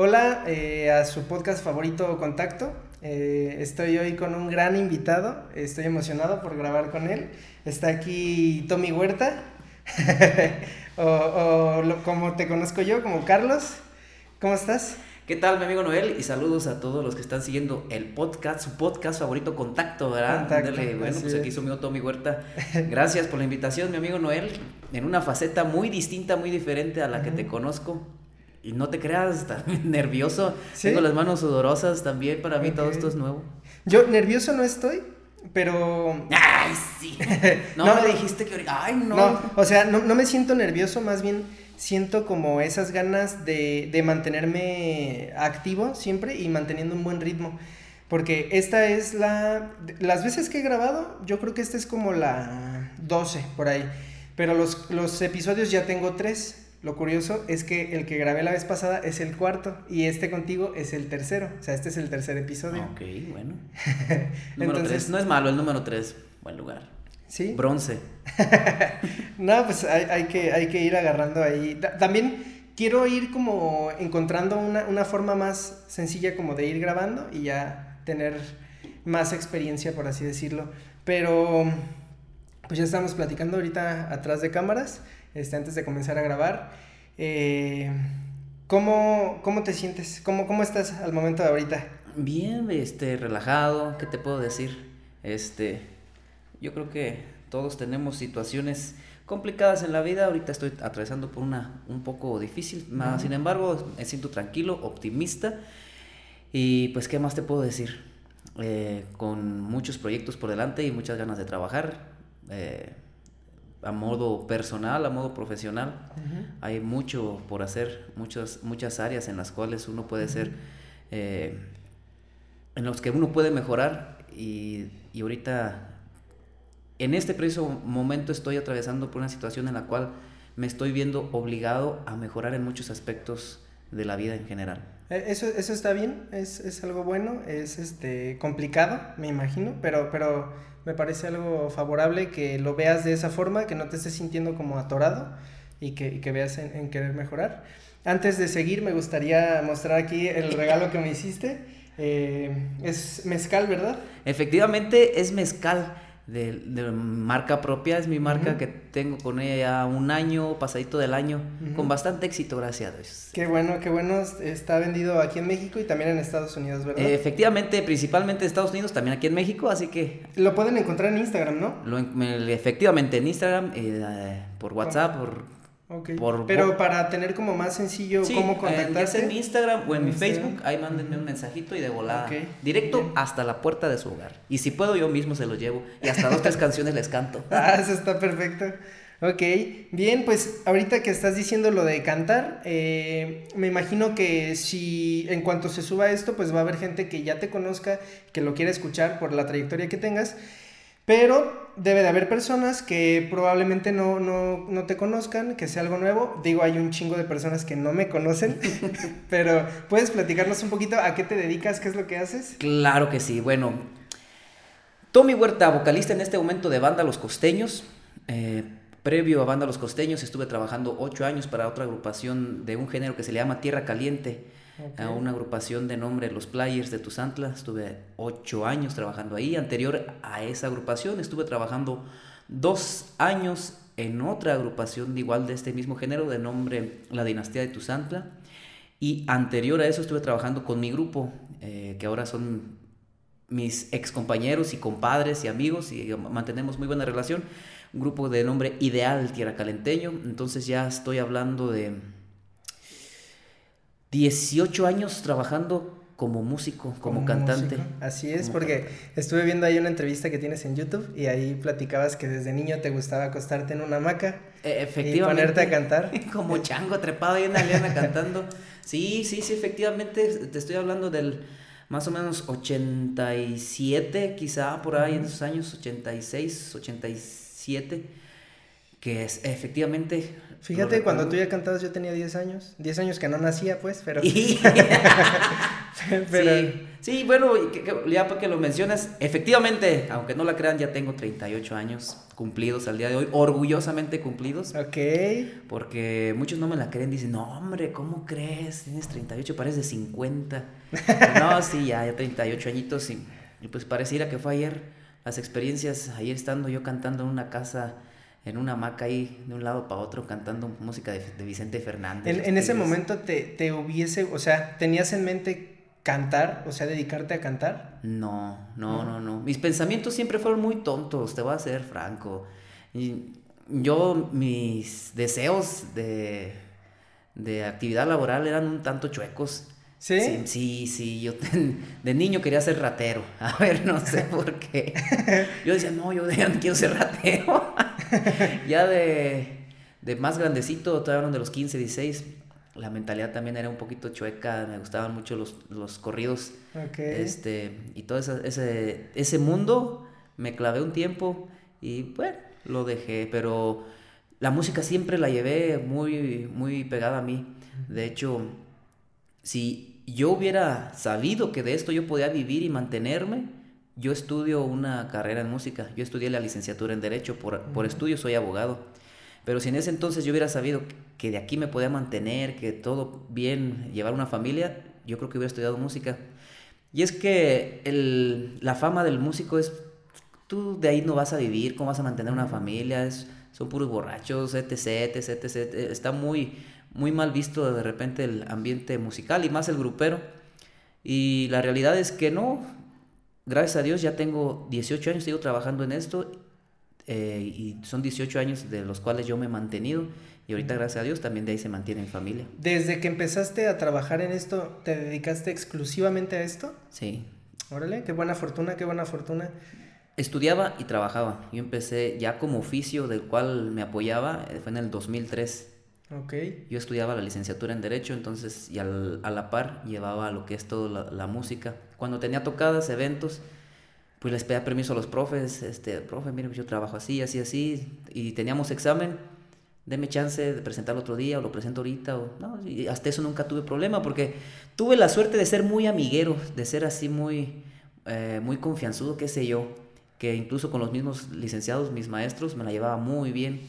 Hola eh, a su podcast favorito Contacto. Eh, estoy hoy con un gran invitado. Estoy emocionado por grabar con él. Está aquí Tommy Huerta, o, como te conozco yo, como Carlos. ¿Cómo estás? ¿Qué tal, mi amigo Noel? Y saludos a todos los que están siguiendo el podcast, su podcast favorito, Contacto, ¿verdad? Contacto, bueno, pues aquí su amigo Tommy Huerta. Gracias por la invitación, mi amigo Noel, en una faceta muy distinta, muy diferente a la que te conozco. Y no te creas, también nervioso. Tengo las manos sudorosas también, para mí todo esto es nuevo. Yo nervioso no estoy, pero... ¡Ay, sí! No, no me dijiste que... ¡Ay, no! No, o sea, no, no me siento nervioso, más bien siento como esas ganas de, de mantenerme activo siempre y manteniendo un buen ritmo. Porque esta es la... Las veces que he grabado, yo creo que esta es como la 12 por ahí. Pero los, los episodios ya tengo tres. Lo curioso es que el que grabé la vez pasada es el cuarto y este contigo es el tercero. O sea, este es el tercer episodio. Ok, bueno. número Entonces, No es malo el número tres. Buen lugar. Sí. Bronce. no, pues hay, que, hay que ir agarrando ahí. también quiero ir como encontrando una, una forma más sencilla como de ir grabando y ya tener más experiencia, por así decirlo. Pero pues ya estamos platicando ahorita atrás de cámaras este, antes de comenzar a grabar. Eh, ¿cómo, ¿cómo, te sientes? ¿Cómo, ¿Cómo estás al momento de ahorita? Bien, este, relajado, ¿qué te puedo decir? Este, yo creo que todos tenemos situaciones complicadas en la vida. Ahorita estoy atravesando por una un poco difícil, sin embargo, me siento tranquilo, optimista. Y pues, ¿qué más te puedo decir? Eh, con muchos proyectos por delante y muchas ganas de trabajar. Eh, a modo personal, a modo profesional. Hay mucho por hacer, muchas, muchas áreas en las cuales uno puede ser, eh, en los que uno puede mejorar y, y, ahorita, en este preciso momento estoy atravesando por una situación en la cual me estoy viendo obligado a mejorar en muchos aspectos de la vida en general. Eh, eso, eso está bien, es, es algo bueno, es este complicado, me imagino, pero, pero me parece algo favorable que lo veas de esa forma, que no te estés sintiendo como atorado y que, que veas en, querer mejorar. Antes de seguir, me gustaría mostrar aquí el regalo que me hiciste. Eh, es mezcal, ¿verdad? Efectivamente, es mezcal de, marca propia, es mi marca que tengo con ella ya un año, pasadito del año, con bastante éxito, gracias a Dios. Qué bueno, qué bueno, está vendido aquí en México y también en Estados Unidos, ¿verdad? efectivamente, principalmente en Estados Unidos, también aquí en México, así que... Lo pueden encontrar en Instagram, ¿no? Lo, efectivamente, en Instagram, eh, por WhatsApp, por pero para tener como más sencillo cómo contactarse. en mi Instagram o en mi Facebook, ahí mándenme un mensajito y de volada. Directo hasta la puerta de su hogar. Y si puedo, yo mismo se lo llevo. Y hasta dos, tres canciones les canto. Ah, eso está perfecto. Ok, bien, pues ahorita que estás diciendo lo de cantar, eh, me imagino que si en cuanto se suba esto, pues va a haber gente que ya te conozca, que lo quiera escuchar por la trayectoria que tengas. Pero debe de haber personas que probablemente no, no, no, te conozcan, que sea algo nuevo. Digo, hay un chingo de personas que no me conocen, pero ¿puedes platicarnos un poquito a qué te dedicas, qué es lo que haces? Claro que sí. Bueno, Tommy Huerta, vocalista en este momento de Banda Los Costeños. Eh, previo a Banda Los Costeños estuve trabajando ocho años para otra agrupación de un género que se le llama Tierra Caliente a una agrupación de nombre Los Players de Tuzantla. Estuve ocho años trabajando ahí. Anterior a esa agrupación estuve trabajando dos años en otra agrupación de igual de este mismo género de nombre La Dinastía de Tuzantla. Y anterior a eso estuve trabajando con mi grupo, eh, que ahora son mis ex compañeros y compadres y amigos y mantenemos muy buena relación. Un grupo de nombre Ideal Tierra Calenteño. Entonces ya estoy hablando de 18 años trabajando como músico, como, cantante. Así es, porque estuve viendo ahí una entrevista que tienes en YouTube y ahí platicabas que desde niño te gustaba acostarte en una hamaca e, efectivamente, y ponerte a cantar. como chango trepado ahí en la liana cantando. Sí, sí, sí, efectivamente, te estoy hablando del más o menos 87, quizá por ahí en esos años, 86, 87, que es efectivamente Fíjate, cuando tú ya cantabas yo tenía 10 años. 10 años que no nacía, pues, pero... Sí, sí, bueno, ya porque lo mencionas, efectivamente, aunque no la crean, ya tengo 38 años cumplidos al día de hoy, orgullosamente cumplidos. Ok. Porque muchos no me la creen, dicen, no, hombre, ¿cómo crees? Tienes 38, pareces de 50. no, sí, ya, ya 38 añitos y, y pues pareciera que fue ayer. Las experiencias, ayer estando yo cantando en una casa en una hamaca ahí de un lado para otro cantando música de, Vicente Fernández. En, ese momento te, te, hubiese, o sea, ¿tenías en mente cantar, o sea, dedicarte a cantar? No, no, no, no. Mis pensamientos siempre fueron muy tontos, te voy a ser franco. Y yo, mis deseos de, de actividad laboral eran un tanto chuecos. ¿Sí? Sí, sí, yo de niño quería ser ratero. A ver, no sé por qué. Yo decía, no, yo ya no quiero ser ratero. ya de, de más grandecito, todavía de los 15, 16, la mentalidad también era un poquito chueca, me gustaban mucho los, los corridos. Este, y todo ese, ese mundo me clavé un tiempo y bueno, lo dejé, pero la música siempre la llevé muy, muy pegada a mí. De hecho, si yo hubiera sabido que de esto yo podía vivir y mantenerme, yo estudio una carrera en música, yo estudié la licenciatura en Derecho, por, por estudio soy abogado. Pero si en ese entonces yo hubiera sabido que de aquí me podía mantener, que todo bien, llevar una familia, yo creo que hubiera estudiado música. Y es que el, la fama del músico es, tú de ahí no vas a vivir, cómo vas a mantener una familia, es, son puros borrachos, etc, etc, etc, está muy, muy mal visto de repente el ambiente musical y más el grupero. Y la realidad es que no, gracias a Dios ya tengo 18 años, sigo trabajando en esto eh, y son 18 años de los cuales yo me he mantenido y ahorita gracias a Dios también de ahí se mantiene mi familia. Desde que empezaste a trabajar en esto, ¿te dedicaste exclusivamente a esto? Sí. Órale, qué buena fortuna, qué buena fortuna. Estudiaba y trabajaba. Yo empecé ya como oficio del cual me apoyaba, eh, fue en el 2003. Ok. Yo estudiaba la licenciatura en Derecho, entonces, y al, a la par llevaba lo que es toda la, música. Cuando tenía tocadas, eventos, pues les pedía permiso a los profes, este, profe, mire, yo trabajo así, así, así, y teníamos examen, deme chance de presentarlo otro día, o lo presento ahorita, o no, y hasta eso nunca tuve problema, porque tuve la suerte de ser muy amiguero, de ser así muy, eh, muy confianzudo, qué sé yo, que incluso con los mismos licenciados, mis maestros, me la llevaba muy bien,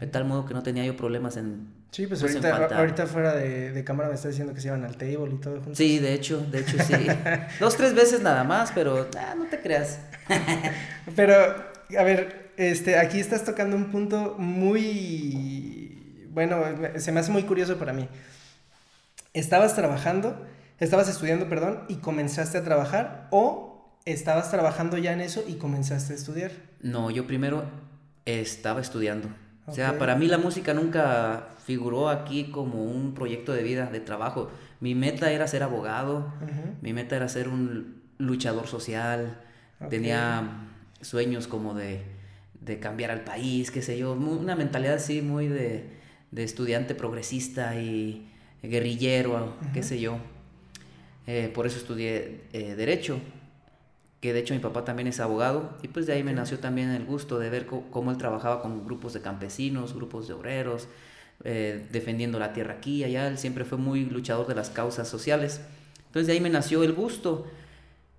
de tal modo que no tenía yo problemas en Sí, pues, pues ahorita, ahorita fuera de, de, cámara me está diciendo que se iban al table y todo juntos. Sí, de hecho, de hecho sí. Dos, tres veces nada más, pero ah, no te creas. pero, a ver, este, aquí estás tocando un punto muy, bueno, se me hace muy curioso para mí. Estabas trabajando, estabas estudiando, perdón, y comenzaste a trabajar o estabas trabajando ya en eso y comenzaste a estudiar. No, yo primero estaba estudiando. O sea, para mí la música nunca figuró aquí como un proyecto de vida, de trabajo. Mi meta era ser abogado, mi meta era ser un luchador social, tenía sueños como de, de, cambiar al país, qué sé yo, una mentalidad así muy de, de estudiante progresista y guerrillero, qué sé yo. Eh, por eso estudié eh, derecho que de hecho mi papá también es abogado, y pues de ahí me nació también el gusto de ver cómo, él trabajaba con grupos de campesinos, grupos de obreros, eh, defendiendo la tierra aquí y allá, él siempre fue muy luchador de las causas sociales. Entonces de ahí me nació el gusto,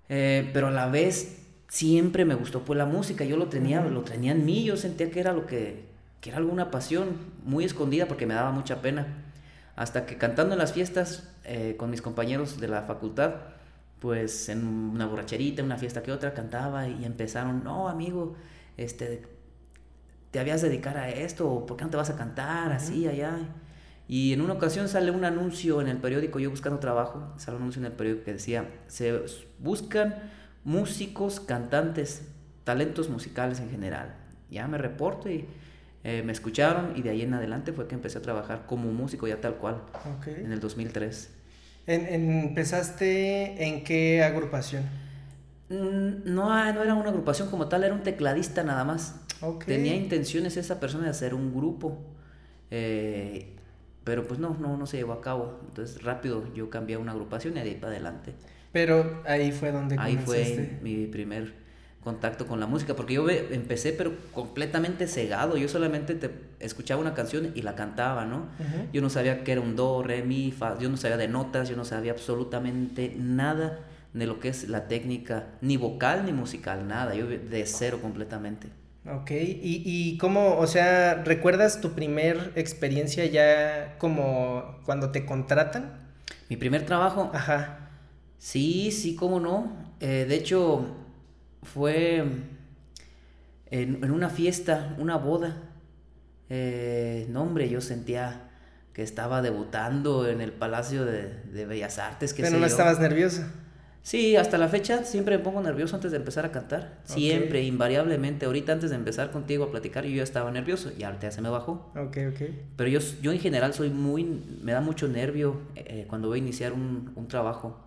eh, pero a la vez siempre me gustó pues la música, yo lo tenía, lo tenía en mí, yo sentía que era lo que, que era alguna pasión muy escondida porque me daba mucha pena. Hasta que cantando en las fiestas eh, con mis compañeros de la facultad, pues en una borracherita, una fiesta que otra, cantaba y empezaron, no, amigo, este, te habías de dedicar a esto, ¿por qué no te vas a cantar así, allá? Y en una ocasión sale un anuncio en el periódico, yo buscando trabajo, sale un anuncio en el periódico que decía, se buscan músicos, cantantes, talentos musicales en general. Ya me reporto y eh, me escucharon y de ahí en adelante fue que empecé a trabajar como músico ya tal cual, en el 2003. ¿Empezaste en qué agrupación? Mm, no, ah, no era una agrupación como tal, era un tecladista nada más. Tenía intenciones esa persona de hacer un grupo, eh, pero pues no, no, no se llevó a cabo. Entonces rápido yo cambié a una agrupación y de ahí para adelante. Pero ahí fue donde Ahí fue mi primer contacto con la música, porque yo empecé pero completamente cegado, yo solamente te escuchaba una canción y la cantaba, ¿no? Yo no sabía que era un do, re, mi, fa, yo no sabía de notas, yo no sabía absolutamente nada de lo que es la técnica, ni vocal ni musical, nada, yo de cero completamente. Ok, ¿Y, y cómo, o sea, recuerdas tu primer experiencia ya como cuando te contratan? Mi primer trabajo. Ajá. Sí, sí, cómo no. Eh, de hecho, fue en, una fiesta, una boda. Eh, no, hombre, yo sentía que estaba debutando en el Palacio de, Bellas Artes. Que Pero no estabas nerviosa. Sí, hasta la fecha siempre me pongo nervioso antes de empezar a cantar. Siempre, invariablemente. Ahorita antes de empezar contigo a platicar yo ya estaba nervioso y ahorita ya se me bajó. Ok, ok. Pero yo, yo en general soy muy, me da mucho nervio eh, cuando voy a iniciar un, un trabajo,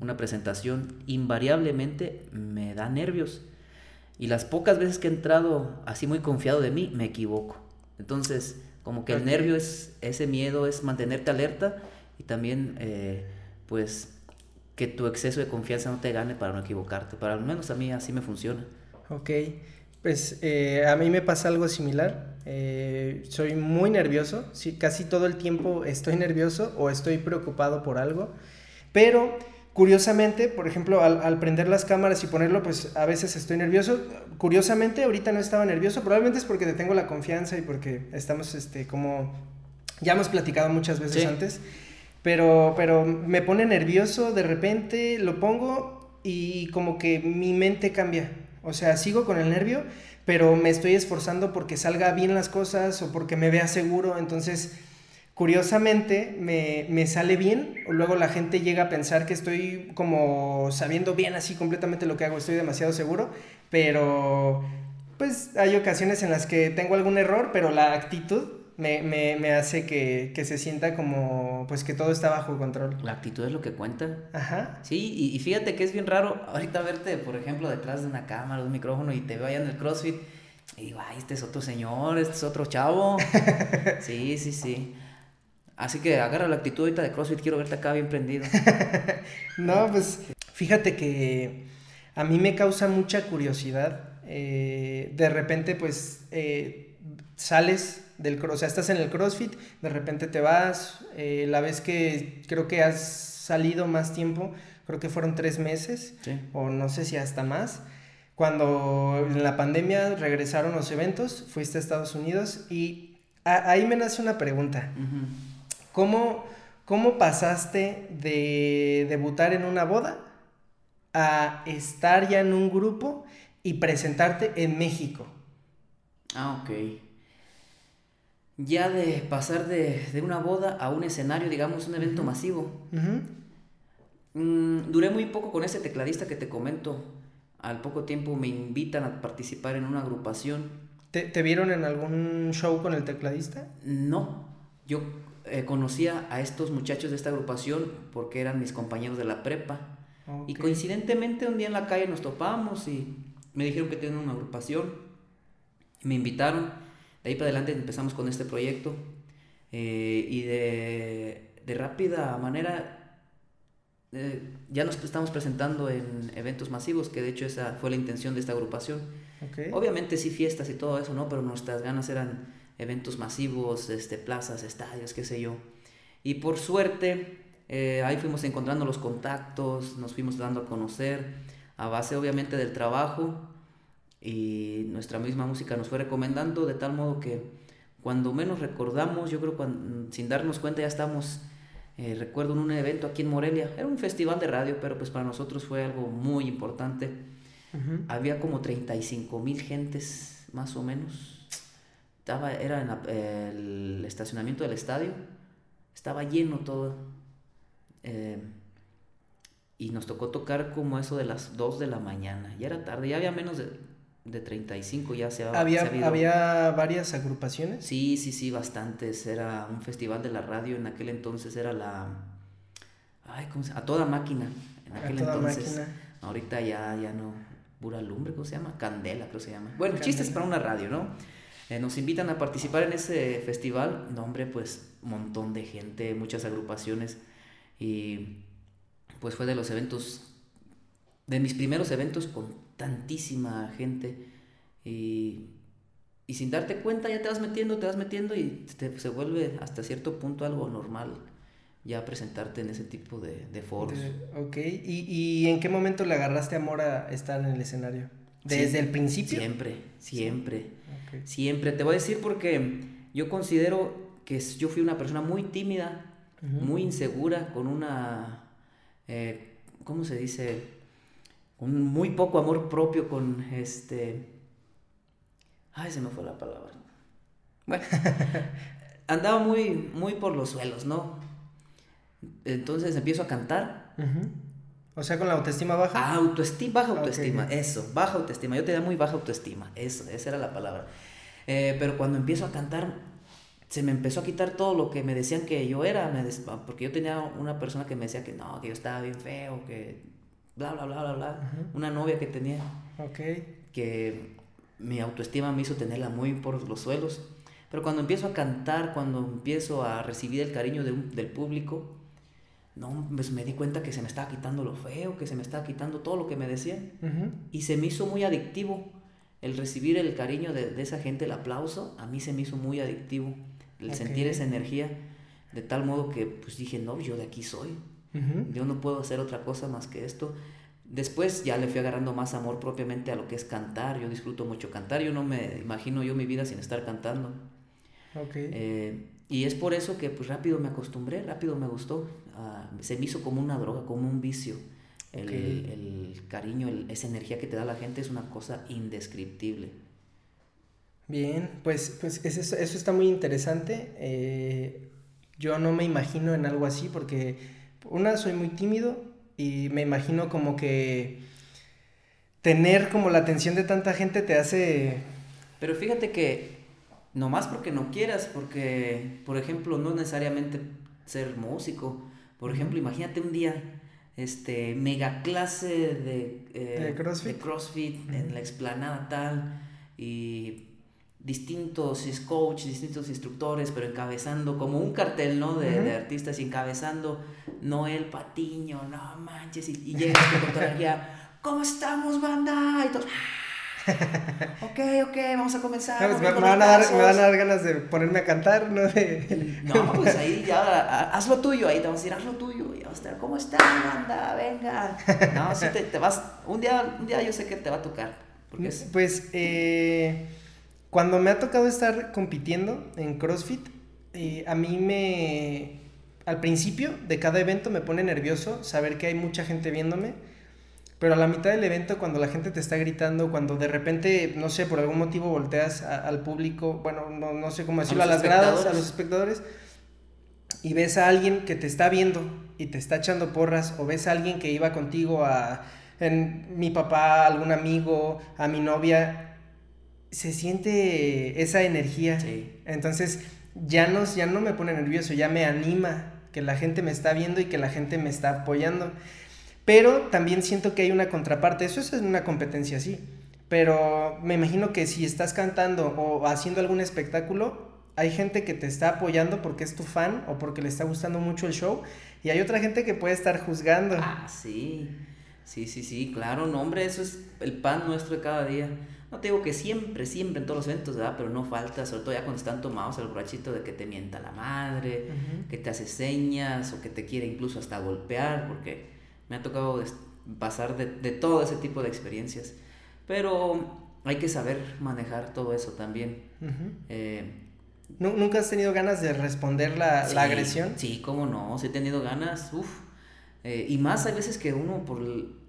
una presentación. Invariablemente me da nervios. Y las pocas veces que he entrado así muy confiado de mí, me equivoco. Entonces, como que el nervio es, ese miedo es mantenerte alerta y también, eh, pues que tu exceso de confianza no te gane para no equivocarte. Para al menos a mí así me funciona. Ok, pues eh, a mí me pasa algo similar. Eh, soy muy nervioso, sí, casi todo el tiempo estoy nervioso o estoy preocupado por algo, pero curiosamente, por ejemplo, al, prender las cámaras y ponerlo, pues a veces estoy nervioso. Curiosamente, ahorita no estaba nervioso, probablemente es porque te tengo la confianza y porque estamos, este, como ya hemos platicado muchas veces antes. Pero, pero me pone nervioso de repente, lo pongo y como que mi mente cambia. O sea, sigo con el nervio, pero me estoy esforzando porque salga bien las cosas o porque me vea seguro. Entonces, curiosamente, me, me sale bien. Luego la gente llega a pensar que estoy como sabiendo bien así completamente lo que hago. Estoy demasiado seguro, pero pues hay ocasiones en las que tengo algún error, pero la actitud me, me, me hace que, que, se sienta como, pues que todo está bajo control. La actitud es lo que cuenta. Ajá. Sí, y, y, fíjate que es bien raro ahorita verte, por ejemplo, detrás de una cámara, de un micrófono y te veo allá en el CrossFit y digo, ay, este es otro señor, este es otro chavo. sí, sí, sí. Así que agarra la actitud ahorita de CrossFit, quiero verte acá bien prendido. no, pues fíjate que a mí me causa mucha curiosidad. Eh, de repente, pues, eh, sales del o sea, estás en el CrossFit, de repente te vas, eh, la vez que creo que has salido más tiempo, creo que fueron tres meses, o no sé si hasta más, cuando en la pandemia regresaron los eventos, fuiste a Estados Unidos y ahí me nace una pregunta. ¿Cómo, ¿Cómo pasaste de debutar en una boda a estar ya en un grupo y presentarte en México? Ah, ok ya de pasar de, una boda a un escenario, digamos, un evento masivo. Mm, duré muy poco con ese tecladista que te comento. Al poco tiempo me invitan a participar en una agrupación. ¿Te, vieron en algún show con el tecladista? No, yo eh, conocía a estos muchachos de esta agrupación porque eran mis compañeros de la prepa. Y coincidentemente un día en la calle nos topamos y me dijeron que tienen una agrupación. Me invitaron de ahí para adelante empezamos con este proyecto eh, y de, de, rápida manera eh, ya nos estamos presentando en eventos masivos, que de hecho esa fue la intención de esta agrupación. Obviamente sí fiestas y todo eso, ¿no? Pero nuestras ganas eran eventos masivos, este, plazas, estadios, qué sé yo. Y por suerte, eh, ahí fuimos encontrando los contactos, nos fuimos dando a conocer, a base obviamente del trabajo y nuestra misma música nos fue recomendando de tal modo que cuando menos recordamos, yo creo cuando, sin darnos cuenta ya estamos, eh, recuerdo en un evento aquí en Morelia, era un festival de radio, pero pues para nosotros fue algo muy importante. Había como 35 mil gentes más o menos. Estaba, era en el estacionamiento del estadio, estaba lleno todo. Eh, y nos tocó tocar como eso de las 2 de la mañana. Ya era tarde, ya había menos de de 35 ya se había... ¿Había, varias agrupaciones? Sí, sí, sí, bastantes. Era un festival de la radio, en aquel entonces era la... Ay, ¿cómo se? A toda máquina. En aquel a toda entonces. Máquina. Ahorita ya, ya no... Pura lumbre, ¿cómo se llama? Candela, creo que se llama. Bueno, chistes para una radio, ¿no? Eh, nos invitan a participar en ese festival. No, hombre, pues un montón de gente, muchas agrupaciones. Y pues fue de los eventos de mis primeros eventos con tantísima gente y, y sin darte cuenta ya te vas metiendo, te vas metiendo y se vuelve hasta cierto punto algo normal ya presentarte en ese tipo de, de foros. ok, ¿Y, ¿Y, en qué momento le agarraste amor a estar en el escenario? ¿Desde el principio? Siempre, siempre, siempre. Te voy a decir porque yo considero que yo fui una persona muy tímida, muy insegura, con una, eh, ¿cómo se dice? Un muy poco amor propio, con este... Ay, se me fue la palabra. Bueno, andaba muy, muy por los suelos, ¿no? Entonces empiezo a cantar. O sea, con la autoestima baja. autoestima, baja autoestima, eso, baja autoestima. Yo tenía muy baja autoestima, eso, esa era la palabra. Eh, pero cuando empiezo a cantar, se me empezó a quitar todo lo que me decían que yo era, porque yo tenía una persona que me decía que no, que yo estaba bien feo, que bla, bla, bla, bla, bla. Una novia que tenía. Ok. Que mi autoestima me hizo tenerla muy por los suelos. Pero cuando empiezo a cantar, cuando empiezo a recibir el cariño del público, no, pues me di cuenta que se me estaba quitando lo feo, que se me estaba quitando todo lo que me decían. Y se me hizo muy adictivo el recibir el cariño de, esa gente, el aplauso, a mí se me hizo muy adictivo. El sentir esa energía, de tal modo que pues dije, no, yo de aquí soy. Yo no puedo hacer otra cosa más que esto. Después ya le fui agarrando más amor propiamente a lo que es cantar. Yo disfruto mucho cantar. Yo no me imagino yo mi vida sin estar cantando. Okay. Eh, y es por eso que pues rápido me acostumbré, rápido me gustó. Ah, se me hizo como una droga, como un vicio. El, el cariño, esa energía que te da la gente es una cosa indescriptible. Bien, pues, pues eso, eso está muy interesante. Eh, yo no me imagino en algo así porque, una, soy muy tímido y me imagino como que tener como la atención de tanta gente te hace... Pero fíjate que no más porque no quieras, porque, por ejemplo, no necesariamente ser músico. Por ejemplo, imagínate un día, este, mega clase de, eh, CrossFit, en la explanada tal, y distintos coaches, distintos instructores, pero encabezando como un cartel, ¿no? De, artistas y encabezando Noel Patiño, no manches, y, y llegas con toda energía, ¿cómo estamos, banda? Y todos, ok, ok, vamos a comenzar. me, van a dar, me, van a dar, ganas de ponerme a cantar, ¿no? no, pues ahí ya, haz lo tuyo, ahí te vamos a decir, haz lo tuyo, y vamos a estar, ¿cómo estás, banda? Venga. No, sí te, te, vas, un día, un día yo sé que te va a tocar. Pues, eh, cuando me ha tocado estar compitiendo en CrossFit, eh, a mí me, al principio de cada evento me pone nervioso saber que hay mucha gente viéndome pero a la mitad del evento, cuando la gente te está gritando, cuando de repente, no sé, por algún motivo volteas al público, bueno, no, no sé cómo decirlo, a, las gradas, a los espectadores, y ves a alguien que te está viendo y te está echando porras, o ves a alguien que iba contigo a en, mi papá, algún amigo, a mi novia, se siente esa energía. Entonces, ya no, ya no me pone nervioso, ya me anima que la gente me está viendo y que la gente me está apoyando. Pero también siento que hay una contraparte, eso es una competencia, sí. Pero me imagino que si estás cantando o haciendo algún espectáculo, hay gente que te está apoyando porque es tu fan o porque le está gustando mucho el show y hay otra gente que puede estar juzgando. Ah, sí. Sí, sí, sí, claro, no, hombre, eso es el pan nuestro de cada día. No te digo que siempre, siempre en todos los eventos, ¿verdad? Pero no falta, sobre todo ya cuando están tomados el borrachito de que te mienta la madre, que te hace señas o que te quiere incluso hasta golpear, porque me ha tocado pasar de, de todo ese tipo de experiencias. Pero hay que saber manejar todo eso también. Eh, ¿Nunca has tenido ganas de responder la, la, agresión? Sí, cómo no, sí he tenido ganas, uff. Eh, y más hay veces que uno por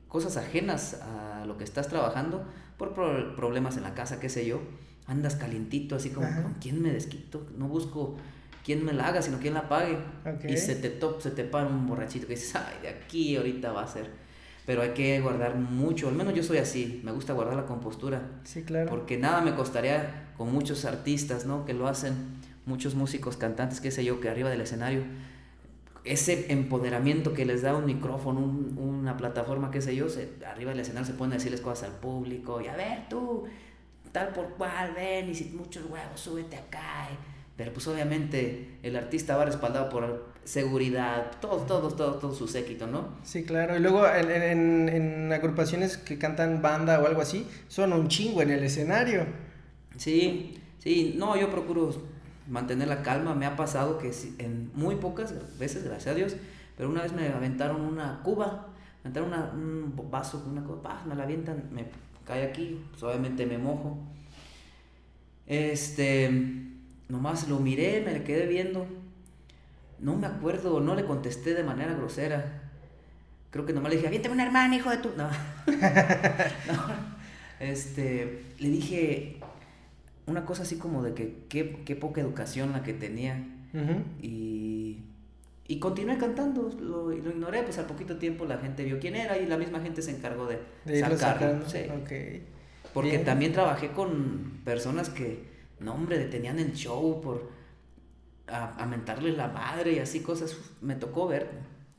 cosas ajenas a lo que estás trabajando, por problemas en la casa, qué sé yo, andas calientito, así como, ¿con quién me desquito? No busco quién me la haga, sino quién la pague. Y se te top, se te para un borrachito que dices, ay, de aquí ahorita va a ser. Pero hay que guardar mucho, al menos yo soy así, me gusta guardar la compostura. Sí, claro. Porque nada me costaría con muchos artistas, ¿no? Que lo hacen, muchos músicos, cantantes, qué sé yo, que arriba del escenario, ese empoderamiento que les da un micrófono, una plataforma, qué sé yo, se, arriba del escenario se pueden decirles cosas al público, y a ver tú, tal por cual, ven, y si muchos huevos, súbete acá. Pero pues obviamente el artista va respaldado por seguridad, todos, todos, todo, todo su séquito, ¿no? Sí, claro. Y luego en, en, en, agrupaciones que cantan banda o algo así, son un chingo en el escenario. Sí, sí, no, yo procuro mantener la calma. Me ha pasado que en muy pocas veces, gracias a Dios, pero una vez me aventaron una cuba, me aventaron una, un vaso, una cuba, me la avientan, me cae aquí, pues obviamente me mojo. Este, nomás lo miré, me le quedé viendo no me acuerdo, no le contesté de manera grosera. Creo que nomás le dije, aviéntame una hermana, hijo de tu. No. no. Este, le dije una cosa así como de que qué, poca educación la que tenía. Y. Y continué cantando, lo, lo, ignoré, pues al poquito tiempo la gente vio quién era y la misma gente se encargó de, de sacarlo. Sí. Porque también trabajé con personas que, no hombre, detenían el show por a, a mentarle la madre y así cosas. Me tocó ver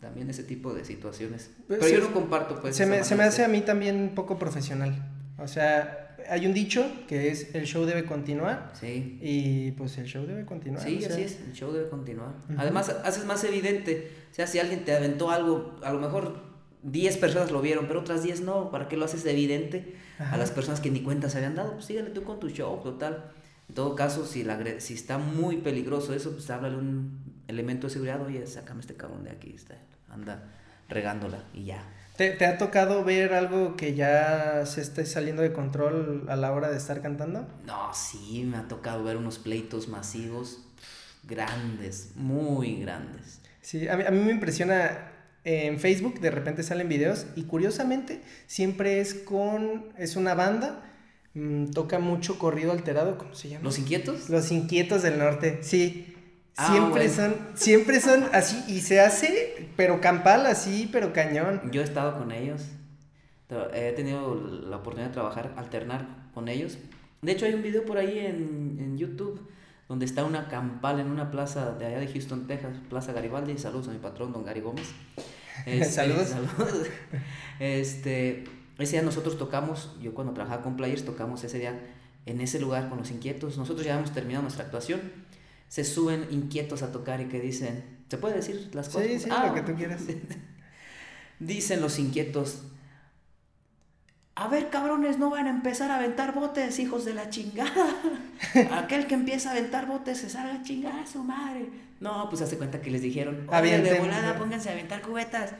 también ese tipo de situaciones. Pues Pero yo no comparto, pues. Se me, se me hace a mí también poco profesional. O sea, hay un dicho que es el show debe continuar. Sí. Y pues el show debe continuar. Sí, así es, el show debe continuar. Además, haces más evidente. O sea, si alguien te aventó algo, a lo mejor 10 personas lo vieron, pero otras 10 no. ¿Para qué lo haces evidente a las personas que ni cuenta se habían dado? Pues síguele tú con tu show, total. En todo caso, si, la, si está muy peligroso eso, pues háblale un elemento de seguridad, oye, sácame este cabrón de aquí, está, anda regándola y ya. ¿Te, ¿Te, ha tocado ver algo que ya se esté saliendo de control a la hora de estar cantando? No, sí, me ha tocado ver unos pleitos masivos grandes, muy grandes. Sí, a mí, a mí me impresiona en Facebook, de repente salen videos y curiosamente siempre es con, es una banda Mm, toca mucho corrido alterado, ¿cómo se llama? ¿Los inquietos? Los inquietos del norte, sí. Ah, siempre son, siempre son así, y se hace, pero campal así, pero cañón. Yo he estado con ellos. He tenido la oportunidad de trabajar, alternar con ellos. De hecho, hay un video por ahí en, en YouTube donde está una campal en una plaza de allá de Houston, Texas, Plaza Garibaldi. Saludos a mi patrón, don Gary Gómez. Este, saludos. saludos. Este, ese día nosotros tocamos, yo cuando trabajaba con Players, tocamos ese día en ese lugar con los inquietos. Nosotros ya hemos terminado nuestra actuación. Se suben inquietos a tocar y que dicen, ¿se puede decir las cosas? Sí, sí, lo ah, que tú quieras. dicen los inquietos, a ver, cabrones, no van a empezar a aventar botes, hijos de la chingada. Aquel que empieza a aventar botes se salga a chingar a su madre. No, pues hace cuenta que les dijeron, Oye, de volada, pónganse a aventar cubetas.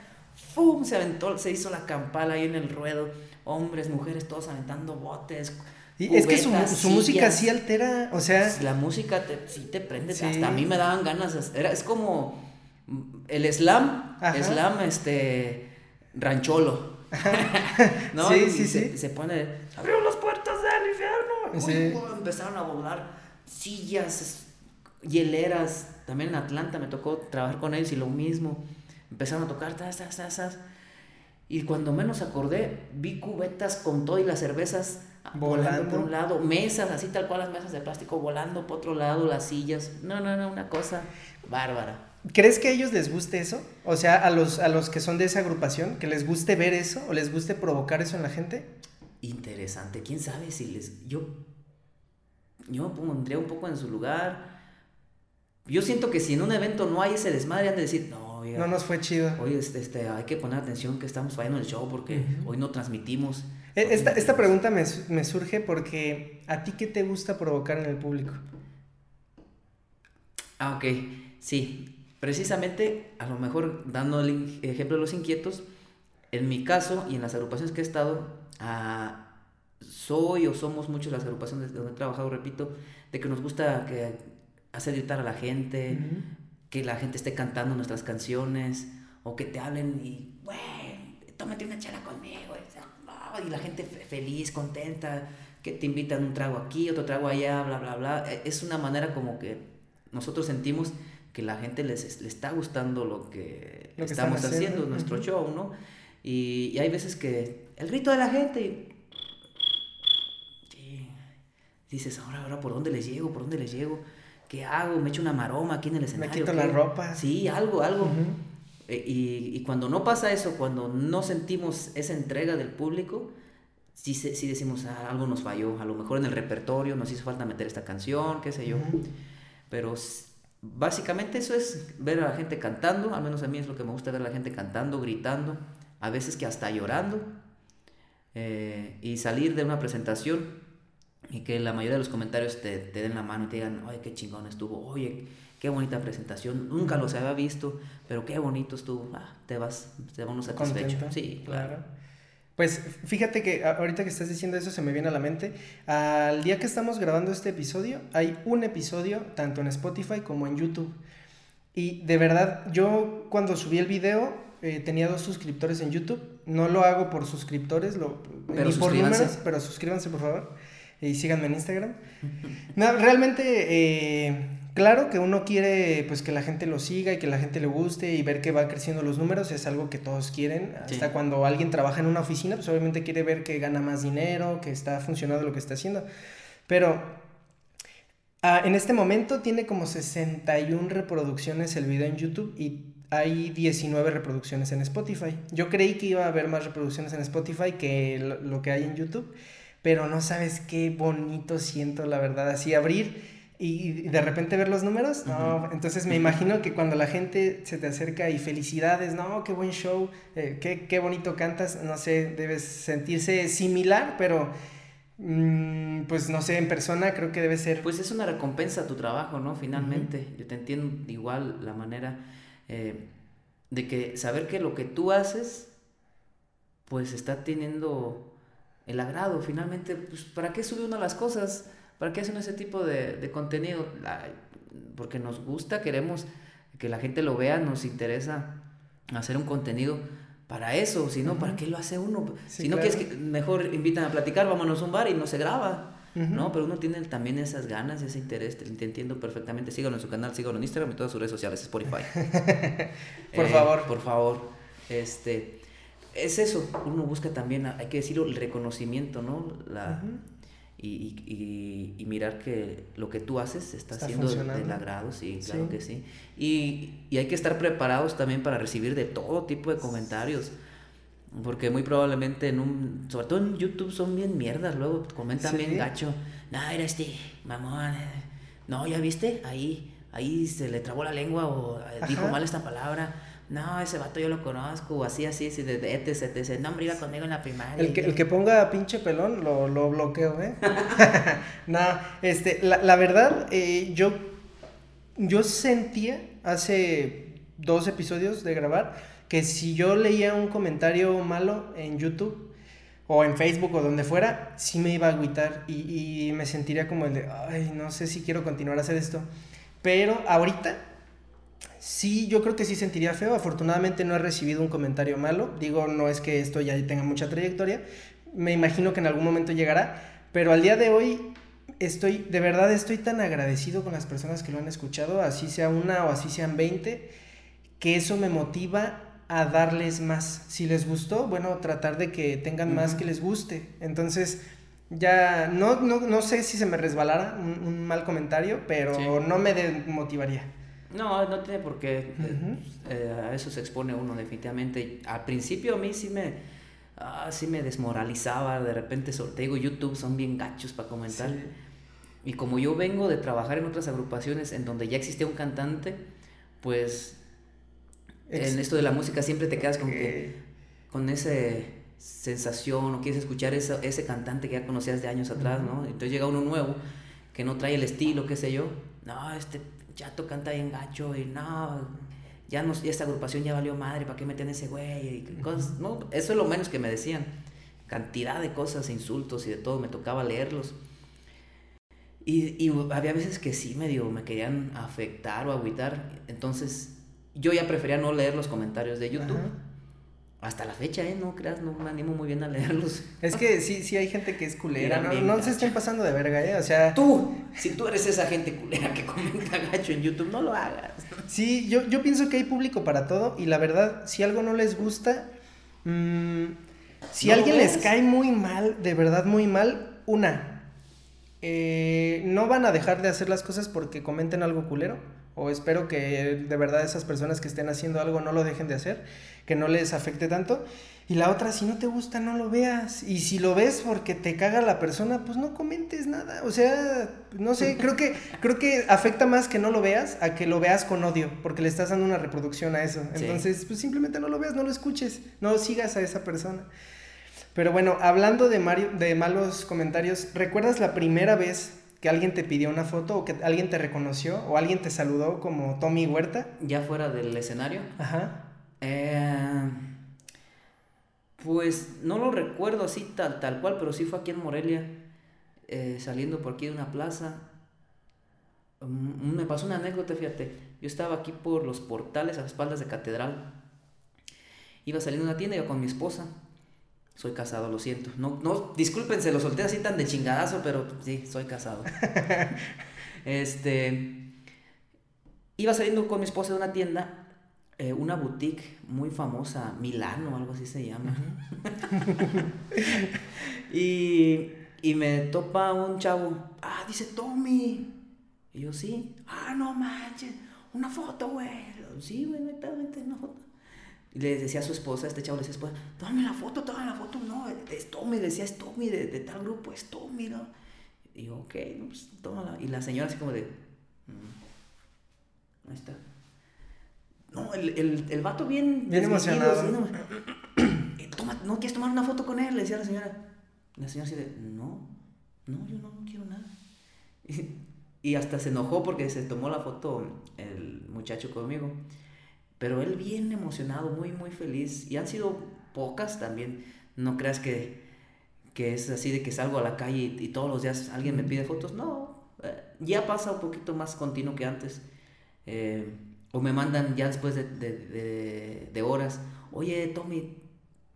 ¡Fum! Se aventó, se hizo la campala ahí en el ruedo. Hombres, mujeres, todos aventando botes. Es que su, su música sí altera, o sea... La música te, sí te prende, hasta a mí me daban ganas, era, es como el slam, slam, este, rancholo. ¿No? Sí, sí, sí. Se pone, abrió las puertas del infierno. empezaron a volar sillas, hieleras. También en Atlanta me tocó trabajar con ellos y lo mismo. Empezaron a tocar, tas, tas, tas, Y cuando menos acordé, vi cubetas con todo y las cervezas volando. por un lado, mesas, así tal cual las mesas de plástico volando por otro lado, las sillas. No, no, no, una cosa bárbara. ¿Crees que a ellos les guste eso? O sea, a los, a los que son de esa agrupación, que les guste ver eso o les guste provocar eso en la gente? Interesante. ¿Quién sabe si les... Yo, yo me pondría un poco en su lugar. Yo siento que si en un evento no hay ese desmadre, han de decir, no, no nos fue chido. Oye, este, este, hay que poner atención que estamos fallando el show porque hoy no transmitimos. E, esta, esta pregunta me, me, surge porque ¿a ti qué te gusta provocar en el público? Ah, ok, sí. Precisamente, a lo mejor dando el ejemplo de los inquietos, en mi caso y en las agrupaciones que he estado, ah, soy o somos muchos las agrupaciones donde he trabajado, repito, de que nos gusta que hacer gritar a la gente, que la gente esté cantando nuestras canciones o que te hablen y, güey, tómate una chela conmigo. Y la gente feliz, contenta, que te invitan un trago aquí, otro trago allá, bla, bla, bla. E, es una manera como que nosotros sentimos que la gente les, les está gustando lo que, estamos haciendo, nuestro show, ¿no? Y, hay veces que el grito de la gente, dices, ahora, ahora, ¿por dónde les llego? ¿Por dónde les llego? ¿qué hago? Me echo una maroma aquí en el escenario. Me quito la ropa. Sí, algo, algo. Eh, y, y, cuando no pasa eso, cuando no sentimos esa entrega del público, sí, sí decimos, ah, algo nos falló. A lo mejor en el repertorio nos hizo falta meter esta canción, qué sé yo. Pero básicamente eso es ver a la gente cantando, al menos a mí es lo que me gusta ver a la gente cantando, gritando, a veces que hasta llorando, eh, y salir de una presentación y que la mayoría de los comentarios te, te den la mano y te digan, oye, qué chingón estuvo, oye, qué bonita presentación, nunca los había visto, pero qué bonito estuvo, ah, te vas, te vas satisfecho. Sí, claro. Pues fíjate que ahorita que estás diciendo eso se me viene a la mente. Al día que estamos grabando este episodio, hay un episodio tanto en Spotify como en YouTube. Y de verdad, yo cuando subí el video eh, tenía dos suscriptores en YouTube. No lo hago por suscriptores, lo, pero ni por números, pero suscríbanse por favor y síganme en Instagram. No, realmente, eh, claro que uno quiere pues que la gente lo siga y que la gente le guste y ver que van creciendo los números, es algo que todos quieren. Hasta cuando alguien trabaja en una oficina, pues obviamente quiere ver que gana más dinero, que está funcionando lo que está haciendo. Pero ah, en este momento tiene como 61 reproducciones el video en YouTube y hay 19 reproducciones en Spotify. Yo creí que iba a haber más reproducciones en Spotify que lo que hay en YouTube pero no sabes qué bonito siento, la verdad, así abrir y de repente ver los números, no, entonces me imagino que cuando la gente se te acerca y felicidades, no, qué buen show, eh, qué, qué, bonito cantas, no sé, debes sentirse similar, pero mm, pues no sé, en persona creo que debe ser... Pues es una recompensa a tu trabajo, ¿no? Finalmente, yo te entiendo igual la manera eh, de que saber que lo que tú haces, pues está teniendo el agrado. Finalmente, pues, ¿para qué sube uno las cosas? ¿Para qué hacen ese tipo de, contenido? porque nos gusta, queremos que la gente lo vea, nos interesa hacer un contenido para eso, si no, ¿para qué lo hace uno? si no quieres que mejor invitan a platicar, vámonos a un bar y no se graba. ¿no? Pero uno tiene también esas ganas, ese interés, te, entiendo perfectamente. Síganlo en su canal, síganlo en Instagram y todas sus redes sociales, Spotify. por favor. Eh, por favor. Este, es eso, uno busca también, hay que decirlo, el reconocimiento, ¿no? La, y, y, mirar que lo que tú haces está, siendo del agrado, sí, claro que sí. Y, hay que estar preparados también para recibir de todo tipo de comentarios. Porque muy probablemente en un, sobre todo en YouTube son bien mierdas, luego comentan bien gacho, no, era este, mamón, eh, no, ya viste, ahí, ahí se le trabó la lengua o eh, dijo mal esta palabra no, ese vato yo lo conozco, así, así, así, de etc, etc. No, hombre, iba conmigo en la primaria. El que, el que ponga pinche pelón, lo, lo bloqueo, ¿eh? no, este, la, la verdad, eh, yo, yo sentía hace dos episodios de grabar que si yo leía un comentario malo en YouTube o en Facebook o donde fuera, sí me iba a agüitar y, y me sentiría como el de, ay, no sé si quiero continuar a hacer esto. Pero ahorita Sí, yo creo que sí sentiría feo. Afortunadamente no he recibido un comentario malo. Digo, no es que esto ya tenga mucha trayectoria. Me imagino que en algún momento llegará. Pero al día de hoy estoy, de verdad estoy tan agradecido con las personas que lo han escuchado, así sea una o así sean 20, que eso me motiva a darles más. Si les gustó, bueno, tratar de que tengan más que les guste. Entonces, ya no, no, sé si se me resbalara un, mal comentario, pero no me motivaría. No, no tiene por qué. Eh, a eso se expone uno definitivamente. Al principio a mí sí me, ah, sí me desmoralizaba. De repente, te digo, YouTube son bien gachos para comentar. Y como yo vengo de trabajar en otras agrupaciones en donde ya existía un cantante, pues en esto de la música siempre te quedas con que con ese sensación o quieres escuchar ese, ese cantante que ya conocías de años atrás, ¿no? Entonces llega uno nuevo que no trae el estilo, qué sé yo. No, este Chato canta bien gacho y no, ya, no, esta agrupación ya valió madre, ¿para qué meten ese güey? no, eso es lo menos que me decían. Cantidad de cosas, insultos y de todo, me tocaba leerlos. Y, había veces que sí medio me querían afectar o agüitar. Entonces yo ya prefería no leer los comentarios de YouTube. Hasta la fecha, ¿eh? No creas, no me animo muy bien a leerlos. Es que sí, sí hay gente que es culera. No, no se estén pasando de verga, ¿eh? O sea. Tú, si tú eres esa gente culera que comenta gacho en YouTube, no lo hagas. Sí, yo, yo pienso que hay público para todo y la verdad, si algo no les gusta, mmm, si alguien les cae muy mal, de verdad muy mal, una, eh, no van a dejar de hacer las cosas porque comenten algo culero. O espero que de verdad esas personas que estén haciendo algo no lo dejen de hacer, que no les afecte tanto. Y la otra, si no te gusta, no lo veas. Y si lo ves porque te caga la persona, pues no comentes nada. O sea, no sé, creo que, creo que afecta más que no lo veas a que lo veas con odio, porque le estás dando una reproducción a eso. Entonces, pues simplemente no lo veas, no lo escuches, no sigas a esa persona. Pero bueno, hablando de, Mario, de malos comentarios, ¿recuerdas la primera vez que alguien te pidió una foto o que alguien te reconoció o alguien te saludó como Tommy Huerta? Ya fuera del escenario. Ajá. Eh, pues no lo recuerdo así tal, tal cual, pero sí fue aquí en Morelia, eh, saliendo por aquí de una plaza. Mm, me pasó una anécdota, fíjate. Yo estaba aquí por los portales a las espaldas de Catedral. Iba saliendo de una tienda, iba con mi esposa. Soy casado, lo siento. No, no, disculpen, se lo solté así tan de chingadazo, pero sí, soy casado. este. Iba saliendo con mi esposa de una tienda, eh, una boutique muy famosa, Milano, algo así se llama. y, y me topa un chavo. Ah, dice Tommy. Y yo, sí. Ah, no manches. Una foto, güey. Sí, güey, no hay una foto. Y le decía a su esposa, este chavo le decía a su esposa, tómame la foto, tómame la foto, no, es Tommy, decía, es Tommy de, de tal grupo, es Tommy, ¿no? Y yo, ok, pues tómala. Y la señora así como de, mm, ahí está. No, el, el, el vato bien... Bien emocionado. no, Toma, ¿No quieres tomar una foto con él? Le decía a la señora. La señora así de, no, no, yo no, no quiero nada. Y, y hasta se enojó porque se tomó la foto el muchacho conmigo. Pero él bien emocionado, muy, muy feliz. Y han sido pocas también. No creas que, que es así de que salgo a la calle y, todos los días alguien me pide fotos. No, eh, ya pasa un poquito más continuo que antes. Eh, o me mandan ya después de, de, de, horas. Oye, Tommy,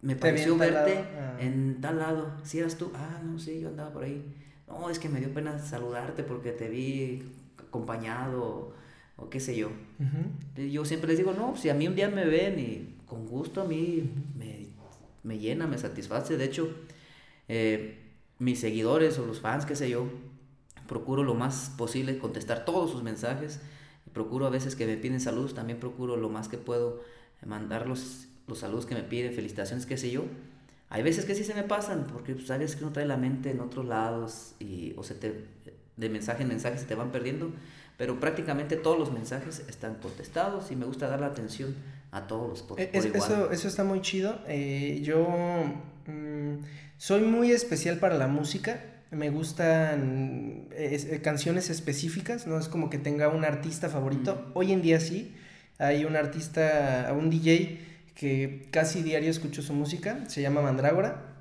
me pareció verte ah. en tal lado. Si eras tú, ah, no, sí, yo andaba por ahí. No, es que me dio pena saludarte porque te vi acompañado o qué sé yo. Yo siempre les digo, no, si a mí un día me ven y con gusto a mí me, me llena, me satisface. De hecho, eh, mis seguidores o los fans, qué sé yo, procuro lo más posible contestar todos sus mensajes. Procuro a veces que me piden saludos, también procuro lo más que puedo mandar los, los saludos que me piden, felicitaciones, qué sé yo. Hay veces que sí se me pasan, porque pues, sabes que uno trae la mente en otros lados y o se te, de mensaje en mensaje se te van perdiendo pero prácticamente todos los mensajes están contestados y me gusta dar la atención a todos los por, e, Eso, eso está muy chido. Eh, yo mm, soy muy especial para la música. Me gustan eh, canciones específicas, no es como que tenga un artista favorito. Hoy en día sí, hay un artista, un DJ que casi diario escucho su música, se llama Mandrágora.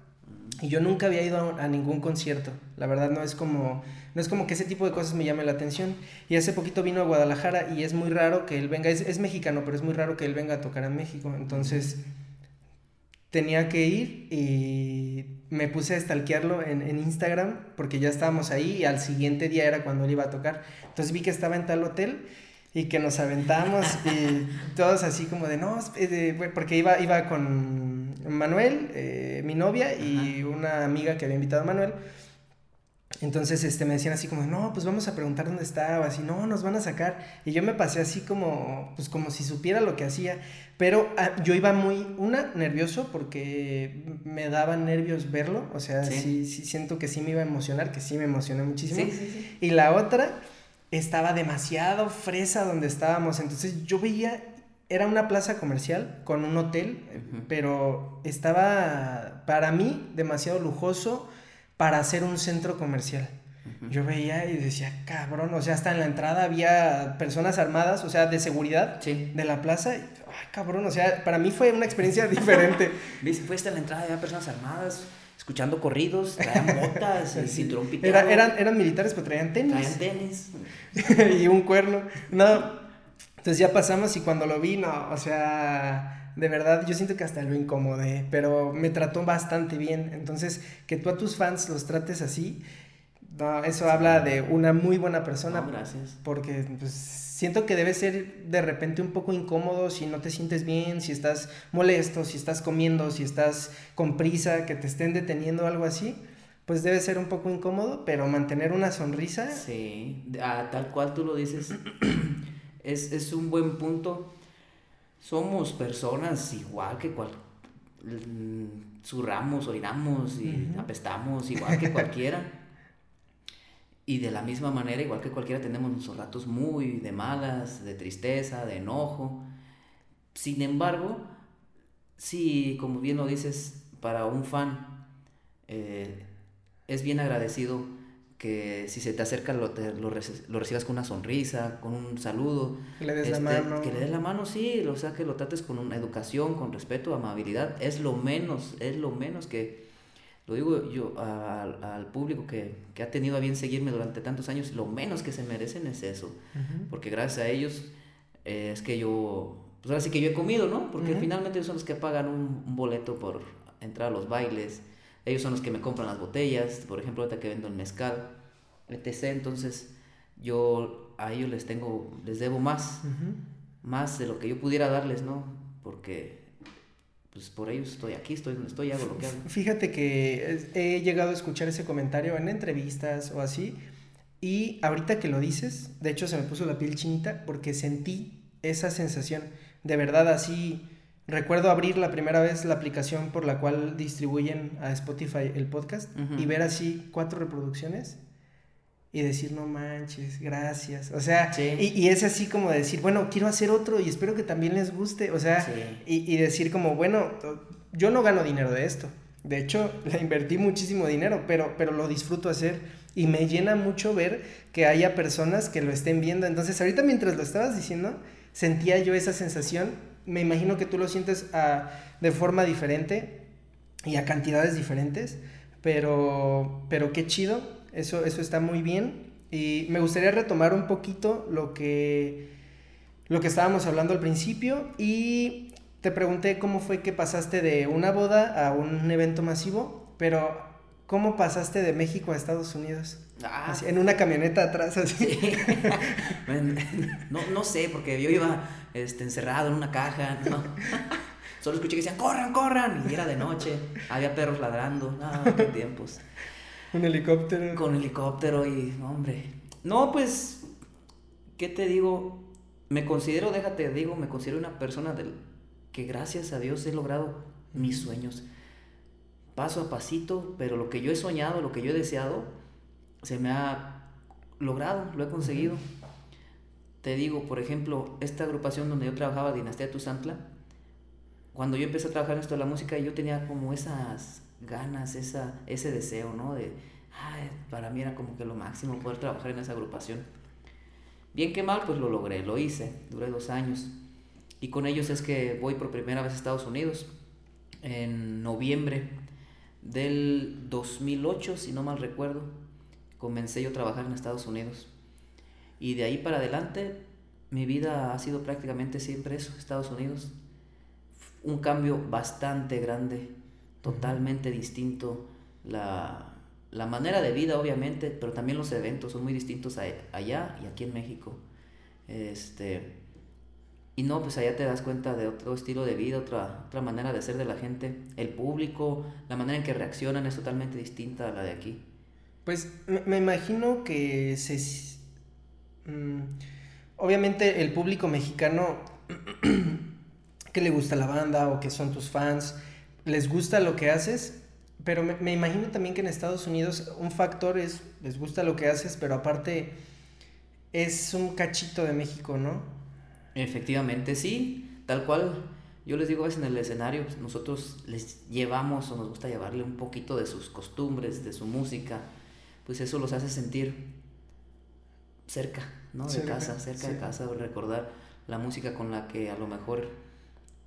Y yo nunca había ido a ningún concierto. La verdad no es como no es como que ese tipo de cosas me llame la atención. Y hace poquito vino a Guadalajara y es muy raro que él venga, es, mexicano, pero es muy raro que él venga a tocar en México. Entonces tenía que ir y me puse a stalkearlo en, en, Instagram porque ya estábamos ahí y al siguiente día era cuando él iba a tocar. Entonces vi que estaba en tal hotel y que nos aventamos y todos así como de no, porque iba, iba con Manuel, eh, mi novia y una amiga que había invitado a Manuel. Entonces este, me decían así como, no, pues vamos a preguntar dónde estaba, así, no, nos van a sacar. Y yo me pasé así como, pues como si supiera lo que hacía. Pero ah, yo iba muy, una, nervioso porque me daba nervios verlo. O sea, sí. sí, siento que sí me iba a emocionar, que sí me emocioné muchísimo. Sí, y la otra, estaba demasiado fresa donde estábamos. Entonces yo veía, era una plaza comercial con un hotel, pero estaba para mí demasiado lujoso para hacer un centro comercial. Yo veía y decía, cabrón, o sea, hasta en la entrada había personas armadas, o sea, de seguridad de la plaza. Y, ay, cabrón, o sea, para mí fue una experiencia diferente. ¿Viste? Fuiste a la entrada, había personas armadas, escuchando corridos, traían botas, el cinturón piteado. eran, eran militares, pero traían tenis. Traían tenis. y un cuerno. No, entonces ya pasamos y cuando lo vi, no, o sea de verdad, yo siento que hasta lo incomodé, pero me trató bastante bien. Entonces, que tú a tus fans los trates así, no, eso habla de una muy buena persona. gracias. Porque pues, siento que debe ser de repente un poco incómodo si no te sientes bien, si estás molesto, si estás comiendo, si estás con prisa, que te estén deteniendo, algo así. Pues debe ser un poco incómodo, pero mantener una sonrisa. Sí, tal cual tú lo dices. Es, es un buen punto. Somos personas igual que cual, zurramos, orinamos y apestamos igual que cualquiera. y de la misma manera, igual que cualquiera, tenemos nuestros ratos muy de malas, de tristeza, de enojo. Sin embargo, sí, como bien lo dices, para un fan eh, es bien agradecido que si se te acerca lo, lo, recibas con una sonrisa, con un saludo. Que le des la este, mano. Que le des la mano, sí, o sea, que lo trates con una educación, con respeto, amabilidad. Es lo menos, es lo menos que, lo digo yo al público que, que, ha tenido a bien seguirme durante tantos años, lo menos que se merecen es eso. Porque gracias a ellos eh, es que yo, pues ahora sí que yo he comido, ¿no? Porque finalmente ellos son los que pagan un, un boleto por entrar a los bailes ellos son los que me compran las botellas, por ejemplo, ahorita que vendo el mezcal, etc. Entonces, yo a ellos les tengo, les debo más, más de lo que yo pudiera darles, ¿no? Porque pues por ellos estoy aquí, estoy donde estoy, hago lo que hago. Fíjate que he llegado a escuchar ese comentario en entrevistas o así, y ahorita que lo dices, de hecho se me puso la piel chinita porque sentí esa sensación, de verdad así Recuerdo abrir la primera vez la aplicación por la cual distribuyen a Spotify el podcast y ver así cuatro reproducciones y decir, no manches, gracias. O sea, y, y, es así como decir, bueno, quiero hacer otro y espero que también les guste. O sea, y, y, decir como, bueno, yo no gano dinero de esto. De hecho, le invertí muchísimo dinero, pero, pero lo disfruto hacer y me llena mucho ver que haya personas que lo estén viendo. Entonces, ahorita mientras lo estabas diciendo, sentía yo esa sensación me imagino que tú lo sientes a, de forma diferente y a cantidades diferentes, pero, pero qué chido, eso, eso está muy bien. Y me gustaría retomar un poquito lo que, lo que estábamos hablando al principio y te pregunté cómo fue que pasaste de una boda a un evento masivo, pero ¿cómo pasaste de México a Estados Unidos? Ah. en una camioneta atrás, así. no, no sé, porque yo iba este, encerrado en una caja, ¿no? Solo escuché que decían, corran, corran, y era de noche, había perros ladrando, no, qué tiempos. Un helicóptero. Con helicóptero y, hombre. No, pues, ¿qué te digo? Me considero, déjate, digo, me considero una persona del, que gracias a Dios he logrado mis sueños. Paso a pasito, pero lo que yo he soñado, lo que yo he deseado, se me ha logrado, lo he conseguido. Te digo, por ejemplo, esta agrupación donde yo trabajaba, Dinastía Tuzantla, cuando yo empecé a trabajar en esto de la música, yo tenía como esas ganas, esa, ese deseo, ¿no? De, ay, para mí era como que lo máximo poder trabajar en esa agrupación. Bien que mal, pues lo logré, lo hice, duré dos años. Y con ellos es que voy por primera vez a Estados Unidos, en noviembre del 2008, si no mal recuerdo, comencé yo a trabajar en Estados Unidos. Y de ahí para adelante, mi vida ha sido prácticamente siempre eso, Estados Unidos. Un cambio bastante grande, totalmente distinto. La, la manera de vida, obviamente, pero también los eventos son muy distintos allá y aquí en México. Este, y no, pues allá te das cuenta de otro estilo de vida, otra, otra manera de ser de la gente. El público, la manera en que reaccionan es totalmente distinta a la de aquí. Pues me imagino que se Mm, obviamente el público mexicano que le gusta la banda o que son tus fans, les gusta lo que haces, pero me, imagino también que en Estados Unidos un factor es, les gusta lo que haces, pero aparte es un cachito de México, ¿no? Efectivamente, sí, tal cual. Yo les digo a veces en el escenario, pues, nosotros les llevamos o nos gusta llevarle un poquito de sus costumbres, de su música, pues eso los hace sentir cerca, ¿no? De casa, cerca de casa, recordar la música con la que a lo mejor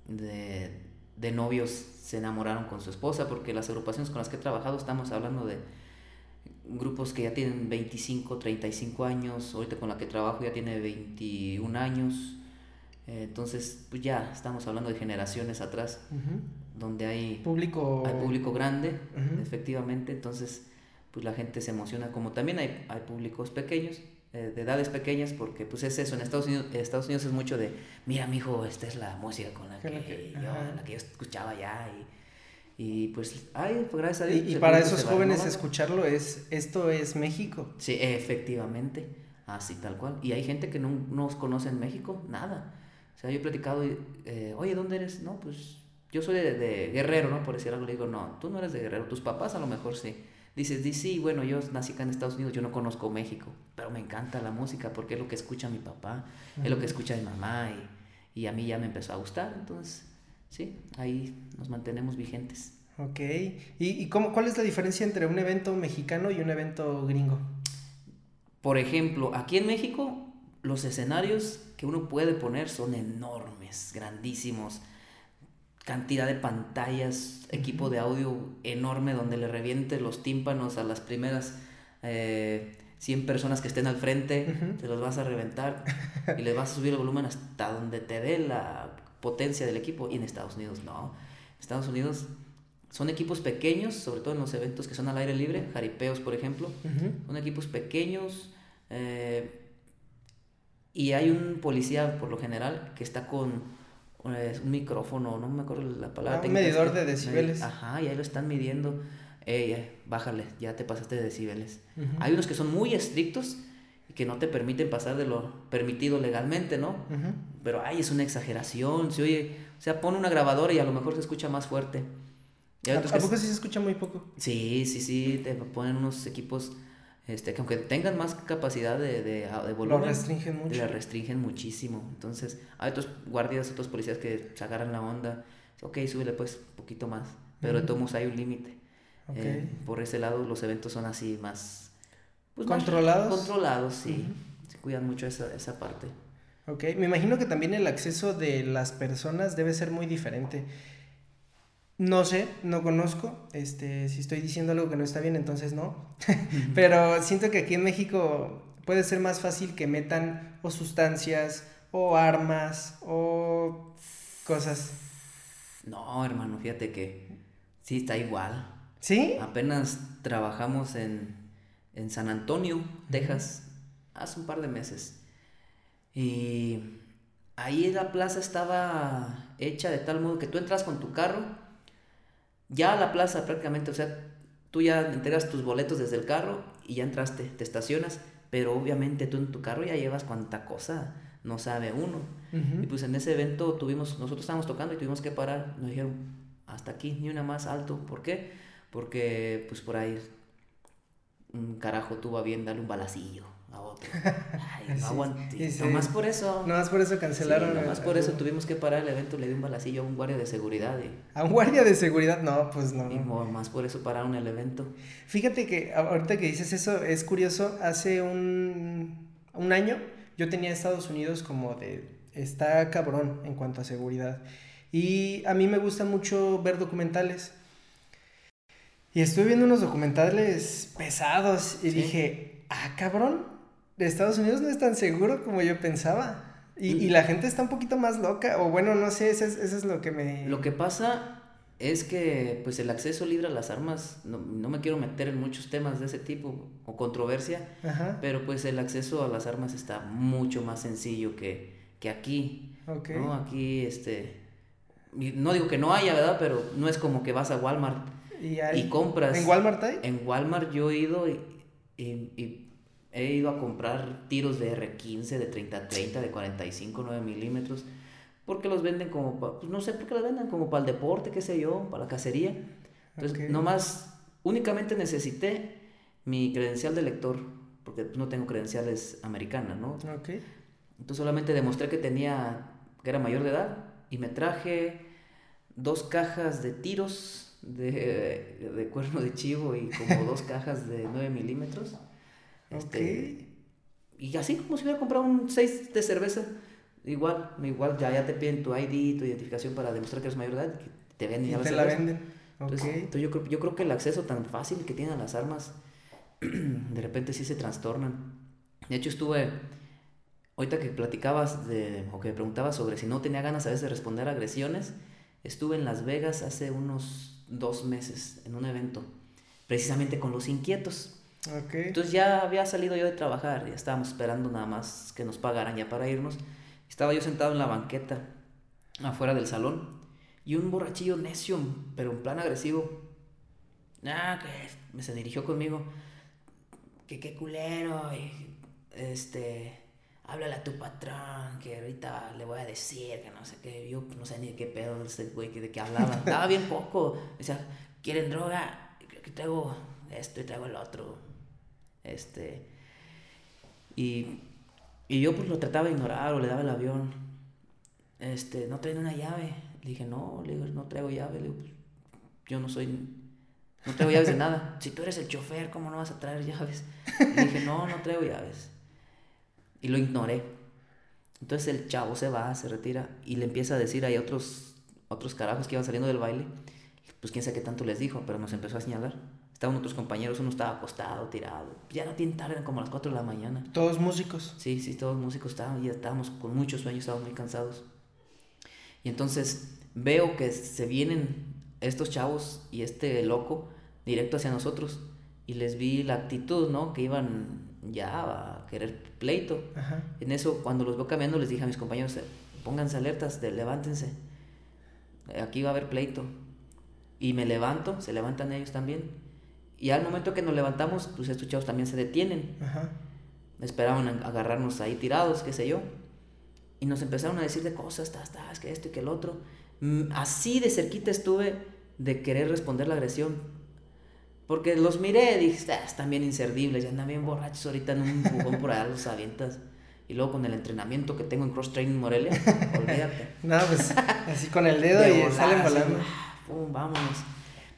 de, de, novios se enamoraron con su esposa, porque las agrupaciones con las que he trabajado estamos hablando de grupos que ya tienen 25, 35 años, ahorita con la que trabajo ya tiene 21 años, entonces pues ya estamos hablando de generaciones atrás, donde hay público, hay público grande, efectivamente, entonces pues la gente se emociona, como también hay, hay públicos pequeños, eh, de edades pequeñas, porque pues es eso, en Estados Unidos, Estados Unidos es mucho de, mira, mi hijo, esta es la música con la que, yo, la que yo escuchaba ya y, y pues, ay, pues gracias a Dios. Y, para esos jóvenes escucharlo es, esto es México. Sí, efectivamente, Así, tal cual. Y hay gente que no nos conoce en México, nada. O sea, yo he platicado, eh, oye, ¿dónde eres? No, pues yo soy de, Guerrero, ¿no? Por decir algo, le digo, no, tú no eres de Guerrero, tus papás a lo mejor sí. Dices, dice, sí, bueno, yo nací acá en Estados Unidos, yo no conozco México, pero me encanta la música porque es lo que escucha mi papá, es lo que escucha mi mamá y, y, a mí ya me empezó a gustar, entonces, sí, ahí nos mantenemos vigentes. Ok, ¿y, y cómo, cuál es la diferencia entre un evento mexicano y un evento gringo? Por ejemplo, aquí en México, los escenarios que uno puede poner son enormes, grandísimos cantidad de pantallas, equipo de audio enorme donde le reviente los tímpanos a las primeras eh, 100 personas que estén al frente, te los vas a reventar y le vas a subir el volumen hasta donde te dé la potencia del equipo. Y en Estados Unidos no. En Estados Unidos son equipos pequeños, sobre todo en los eventos que son al aire libre, jaripeos por ejemplo, son equipos pequeños. Eh, y hay un policía por lo general que está con un micrófono, no me acuerdo la palabra. Ah, un medidor de decibeles. Ajá, y ahí lo están midiendo. Ey, bájale, ya te pasaste de decibeles. Hay unos que son muy estrictos y que no te permiten pasar de lo permitido legalmente, ¿no? Pero ay, es una exageración. Se oye, o sea, pone una grabadora y a lo mejor se escucha más fuerte. ¿A, poco sí se escucha muy poco? Sí, sí, sí, te ponen unos equipos este, que aunque tengan más capacidad de, de, de volumen, lo restringen mucho. La restringen muchísimo. Entonces, hay otros guardias, otros policías que se agarran la onda. Ok, súbele pues un poquito más. Pero de todos modos hay un límite. Eh, por ese lado, los eventos son así más. Pues, ¿Controlados? controlados, sí. Se cuidan mucho esa, esa parte. Ok, me imagino que también el acceso de las personas debe ser muy diferente. No sé, no conozco. Este, si estoy diciendo algo que no está bien, entonces no. Pero siento que aquí en México puede ser más fácil que metan o sustancias o armas o cosas. No, hermano, fíjate que sí está igual. ¿Sí? Apenas trabajamos en, en San Antonio, Texas, hace un par de meses. Y ahí la plaza estaba hecha de tal modo que tú entras con tu carro ya a la plaza prácticamente, o sea, tú ya entregas tus boletos desde el carro y ya entraste, te estacionas, pero obviamente tú en tu carro ya llevas cuánta cosa, no sabe uno. Y pues en ese evento tuvimos, nosotros estábamos tocando y tuvimos que parar, nos dijeron, hasta aquí, ni una más alto, ¿por qué? Porque pues por ahí un carajo tuvo a bien darle un balacillo a otro. Ay, no aguanté. Nomás por eso. Nomás por eso cancelaron. nomás por eso tuvimos que parar el evento. Le di un balacillo a un guardia de seguridad. ¿A un guardia de seguridad? No, pues no. Y más por eso pararon el evento. Fíjate que ahorita que dices eso, es curioso. Hace un, un año yo tenía Estados Unidos como de. Está cabrón en cuanto a seguridad. Y a mí me gusta mucho ver documentales. Y estuve viendo unos documentales pesados y dije, ah, cabrón, Estados Unidos no es tan seguro como yo pensaba. Y, y la gente está un poquito más loca, o bueno, no sé, eso es, eso es lo que me... Lo que pasa es que pues el acceso libre a las armas, no, no, me quiero meter en muchos temas de ese tipo o controversia, pero pues el acceso a las armas está mucho más sencillo que, que aquí. ¿no? Aquí, este, no digo que no haya, ¿verdad? Pero no es como que vas a Walmart y, y compras. ¿En Walmart hay? En Walmart yo he ido y, y he ido a comprar tiros de R15, de 30-30, de 45, 9 milímetros, porque los venden como, pues no sé por qué los venden, como para el deporte, qué sé yo, para la cacería. Entonces, nomás, únicamente necesité mi credencial de lector, porque no tengo credenciales americanas, ¿no? Okay. Entonces solamente demostré que tenía, que era mayor de edad, y me traje dos cajas de tiros de, de cuerno de chivo y como dos cajas de 9 milímetros. Este, Y así como si hubiera comprado un 6 de cerveza, igual, igual ya, ya te piden tu ID, tu identificación para demostrar que eres mayor de edad, que te venden. Y te la venden. Entonces, yo, creo, yo creo que el acceso tan fácil que tienen las armas, de repente sí se trastornan. De hecho, estuve, ahorita que platicabas de, o que preguntabas sobre si no tenía ganas a veces de responder a agresiones, estuve en Las Vegas hace unos dos meses en un evento, precisamente con los inquietos. Entonces ya había salido yo de trabajar, ya estábamos esperando nada más que nos pagaran ya para irnos. Estaba yo sentado en la banqueta, afuera del salón, y un borrachillo necio, pero en plan agresivo, ah, que se dirigió conmigo, que qué culero, este, háblale a tu patrón, que ahorita le voy a decir, que no sé qué, yo no sé ni de qué pedo ese güey, que de qué hablaba, estaba bien poco, o sea, ¿quieren droga? Que traigo esto y traigo el otro, este, y, y yo pues lo trataba de ignorar o le daba el avión, este, no traen una llave, le dije, no, le digo, no traigo llave, le digo, pues, yo no soy, no traigo llaves de nada, si tú eres el chofer, ¿cómo no vas a traer llaves? Le dije, no, no traigo llaves. Y lo ignoré. Entonces el chavo se va, se retira y le empieza a decir ahí otros, otros carajos que iban saliendo del baile. Pues quién sabe qué tanto les dijo, pero nos empezó a señalar. Estaban otros compañeros, uno estaba acostado, tirado. Ya no tiene tarde, eran como las 4 de la mañana. Todos músicos. Sí, sí, todos músicos estaban, ya estábamos con muchos sueños, estábamos muy cansados. Y entonces veo que se vienen estos chavos y este loco directo hacia nosotros. Y les vi la actitud, ¿no? Que iban ya a querer pleito. En eso, cuando los veo cambiando, les dije a mis compañeros, pónganse alertas, de, levántense. Aquí va a haber pleito. Y me levanto, se levantan ellos también. Y al momento que nos levantamos, pues estos chavos también se detienen. Esperaban agarrarnos ahí tirados, qué sé yo. Y nos empezaron a decir de cosas, estás, estás, que esto y que el otro. Mm, así de cerquita estuve de querer responder la agresión. Porque los miré y dije, ah, están bien inservibles, ya andan bien borrachos ahorita en un empujón por allá los avientas. Y luego con el entrenamiento que tengo en Cross Training Morelia, olvídate. no, pues así con el dedo y salen volando. Pum, vámonos.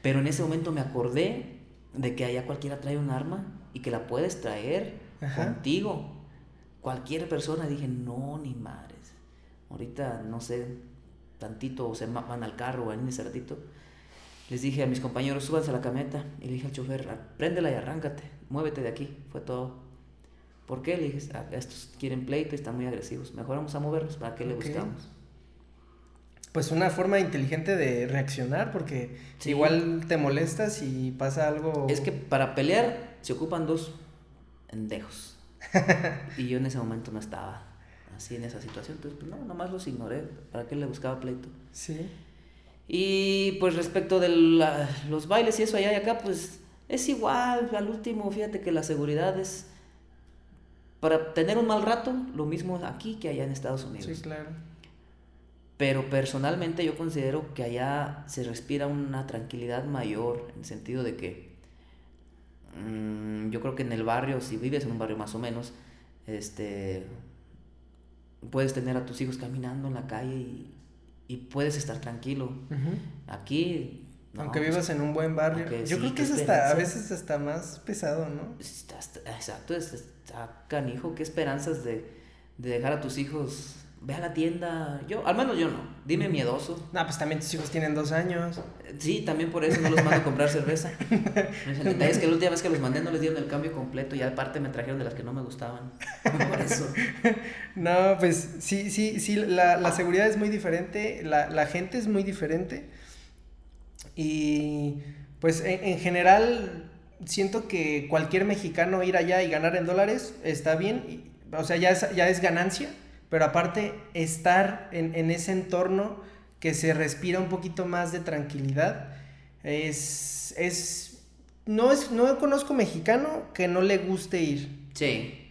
Pero en ese momento me acordé de que allá cualquiera trae un arma y que la puedes traer contigo. Cualquier persona, dije, no, ni madres. Ahorita, no sé, tantito o se van al carro o en ese ratito les dije a mis compañeros, súbanse a la camioneta. Y le dije al chofer, préndela y arráncate, muévete de aquí. Fue todo. ¿Por qué? Le dije, estos quieren pleito y están muy agresivos. Mejor vamos a movernos, ¿para qué le buscamos? Pues una forma inteligente de reaccionar, porque igual te molestas y pasa algo. Es que para pelear se ocupan dos endejos. y yo en ese momento no estaba así en esa situación. Entonces, pues no, nomás los ignoré. ¿Para qué le buscaba pleito? Sí. Y pues respecto de los bailes y eso allá y acá, pues es igual, al último, fíjate que la seguridad es para tener un mal rato, lo mismo aquí que allá en Estados Unidos. Sí, claro. Pero personalmente yo considero que allá se respira una tranquilidad mayor, en el sentido de que mm, yo creo que en el barrio, si vives en un barrio más o menos, este, puedes tener a tus hijos caminando en la calle y, y puedes estar tranquilo. Aquí... Aunque vivas en un buen barrio. Yo creo que es hasta, a veces hasta más pesado, ¿no? exacto, está canijo. ¿Qué esperanzas de, de dejar a tus hijos ve a la tienda. Yo, al menos yo no. Dime miedoso. No, pues también tus hijos tienen dos años. Sí, también por eso no los mando a comprar cerveza. es que la última vez que los mandé no les dieron el cambio completo y aparte me trajeron de las que no me gustaban. Por eso. No, pues sí, sí, sí, la, la seguridad es muy diferente, la, la, gente es muy diferente. Y pues en, en general siento que cualquier mexicano ir allá y ganar en dólares está bien. O sea, ya es, ya es ganancia pero aparte estar en, ese entorno que se respira un poquito más de tranquilidad, es, es, no es, no conozco mexicano que no le guste ir. Sí,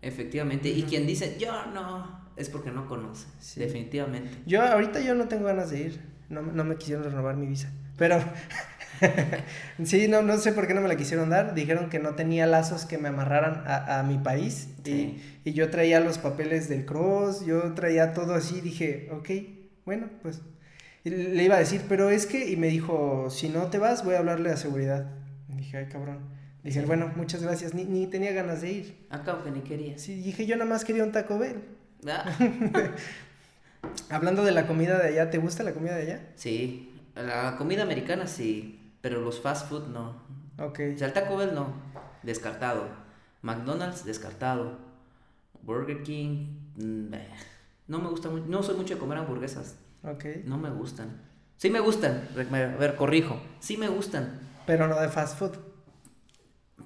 efectivamente, y quien dice, yo no, es porque no conoce, definitivamente. Yo ahorita yo no tengo ganas de ir, no, no me quisieron renovar mi visa, pero sí, no, no sé por qué no me la quisieron dar. Dijeron que no tenía lazos que me amarraran a, mi país. Y, yo traía los papeles del cross, yo traía todo así. Dije, ok, bueno, pues. le iba a decir, pero es que. Y me dijo, si no te vas, voy a hablarle a seguridad. dije, ay, cabrón. Dije, bueno, muchas gracias. Ni, ni tenía ganas de ir. Acá que ni quería. Sí, dije, yo nada más quería un Taco Bell. Ah. Hablando de la comida de allá, ¿te gusta la comida de allá? Sí, la comida americana sí. Pero los fast food no. Ok. O sea, el Taco Bell no. Descartado. McDonald's, descartado. Burger King, mm, no me gusta mucho. No soy mucho de comer hamburguesas. Ok. No me gustan. Sí me gustan. A ver, corrijo. Sí me gustan. Pero no de fast food.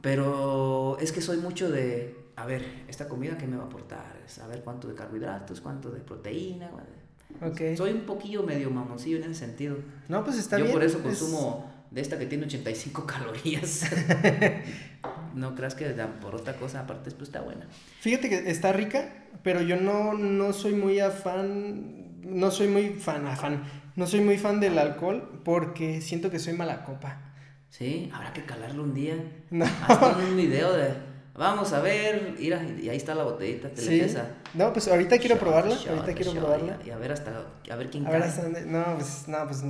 Pero es que soy mucho de, a ver, esta comida que me va a aportar, a ver cuánto de carbohidratos, cuánto de proteína. Soy un poquillo medio mamoncillo en ese sentido. No, pues está Yo bien. por eso consumo de esta que tiene 85 calorías. no creas que por otra cosa, aparte, pues está buena. Fíjate que está rica, pero yo no, no soy muy afán, no soy muy fan, afán, no soy muy fan del alcohol porque siento que soy mala copa. Sí, habrá que calarlo un día. No. Haz un video de, vamos a ver, y ahí está la botellita, te sí. No, pues ahorita quiero probarla, ahorita quiero probarla. Y, a ver hasta, a ver quién a ver hasta dónde, no, pues, no, pues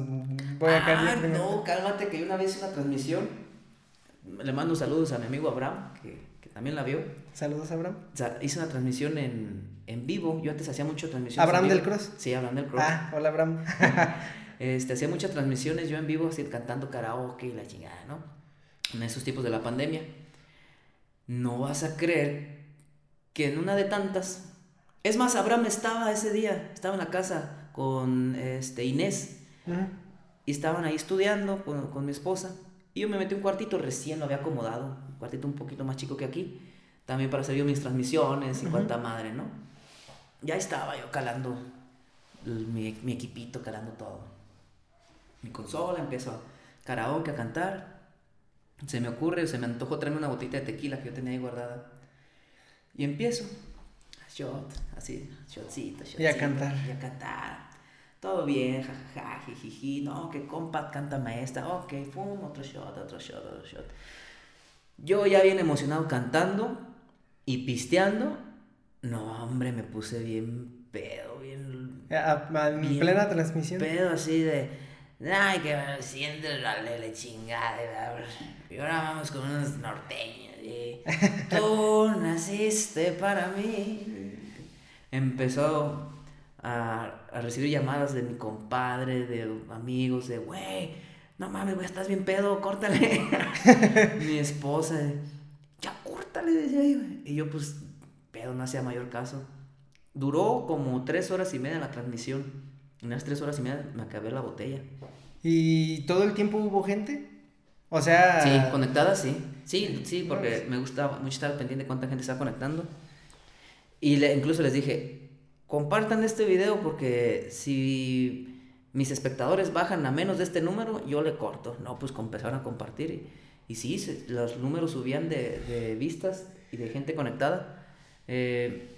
voy a caer. Ah, no, cálmate que una vez una transmisión, le mando saludos a mi amigo Abraham, que, que también la vio. Saludos, Abraham. Hice una transmisión en, en vivo, yo antes hacía mucho transmisión. ¿Abraham del Cross? Sí, Abraham del Cross. Ah, hola, Abraham. este, hacía muchas transmisiones yo en vivo, así cantando karaoke y la chingada, ¿no? En esos tipos de la pandemia. No vas a creer que en una de tantas es más, Abraham estaba ese día, estaba en la casa con este, Inés. Y estaban ahí estudiando con, mi esposa. Y yo me metí un cuartito, recién lo había acomodado. Un cuartito un poquito más chico que aquí. También para hacer yo mis transmisiones y cuánta madre, ¿no? Ya estaba yo calando mi, mi, equipito, calando todo. Mi consola, empezó a karaoke, a cantar. Se me ocurre, se me antojó traerme una botita de tequila que yo tenía ahí guardada. Y empiezo shot, así, shotcito, shotcito. Y a cantar. Y a cantar. Todo bien, jajaja, jijiji, no, que compa canta maestra, ok, pum, otro shot, otro shot, otro shot. Yo ya bien emocionado cantando y pisteando, no, hombre, me puse bien pedo, bien... En plena transmisión. Pedo así de... Ay, que me siento la lele chingada. Y ahora vamos con unos norteños. Y tú naciste para mí empezó a, recibir llamadas de mi compadre, de amigos, de, güey, no mames, güey, estás bien pedo, córtale. mi esposa, ya córtale, decía yo. Y yo, pues, pedo, no hacía mayor caso. Duró como tres horas y media la transmisión. En las tres horas y media me acabé la botella. ¿Y todo el tiempo hubo gente? O sea... Sí, conectada, sí. Sí, sí, porque me gustaba mucho estar pendiente de cuánta gente está conectando. Y le, incluso les dije, compartan este video porque si mis espectadores bajan a menos de este número, yo le corto. No, pues empezaron a compartir. Y, y sí, los números subían de, de, vistas y de gente conectada. Eh,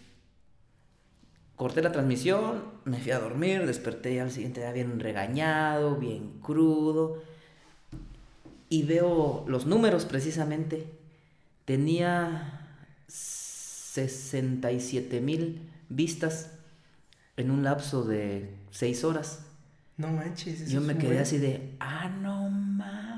corté la transmisión, me fui a dormir, desperté al siguiente día bien regañado, bien crudo. Y veo los números precisamente. Tenía 67 mil vistas en un lapso de 6 horas. No manches. Yo me quedé así de, ah, no mames.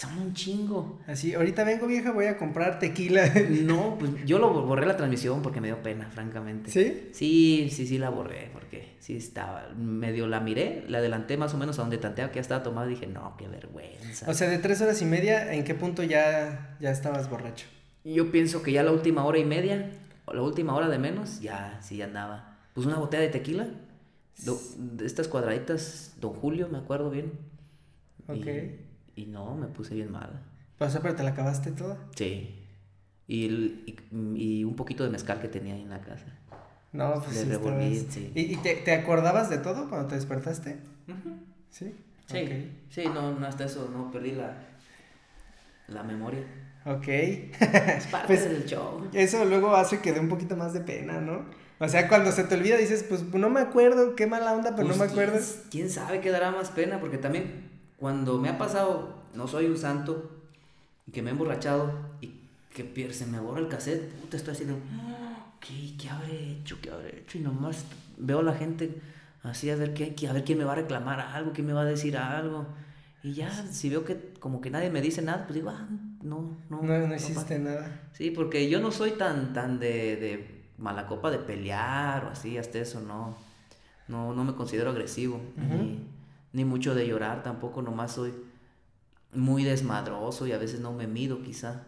Son un chingo. Así, ahorita vengo vieja, voy a comprar tequila. No, pues yo lo borré la transmisión porque me dio pena, francamente. ¿Sí? Sí, sí, sí la borré porque sí estaba, medio la miré, la adelanté más o menos a donde tanteaba que ya estaba tomado y dije, no, qué vergüenza. O sea, de tres horas y media, ¿en qué punto ya, ya estabas borracho? Yo pienso que ya la última hora y media, o la última hora de menos, ya sí andaba. Pues una botella de tequila, de estas cuadraditas, Don Julio, me acuerdo bien. Ok. Y, no, me puse bien mal. ¿Pero, pero te la acabaste toda? Sí. Y, y, un poquito de mezcal que tenía ahí en la casa. No, pues sí, sí. ¿Y, te, te, acordabas de todo cuando te despertaste? Sí. Sí, sí, no, no hasta eso, no perdí la, la memoria. Ok. Es parte pues, del show. Eso luego hace que dé un poquito más de pena, ¿no? O sea, cuando se te olvida dices, pues no me acuerdo, qué mala onda, pero no me pues, acuerdo. ¿quién, sabe qué dará más pena? Porque también cuando me ha pasado, no soy un santo, que me he emborrachado y que se me borra el cassette, puta, estoy así de, ¿qué, ¿qué habré hecho? ¿Qué habré hecho? Y nomás veo a la gente así a ver, qué, a ver quién me va a reclamar algo, quién me va a decir algo. Y ya, si veo que como que nadie me dice nada, pues digo, ah, no, no. No, no hiciste nada. Sí, porque yo no soy tan, tan de, de mala copa de pelear o así, hasta eso, no. No, no me considero agresivo, ni, mucho de llorar tampoco, nomás soy muy desmadroso y a veces no me mido quizá.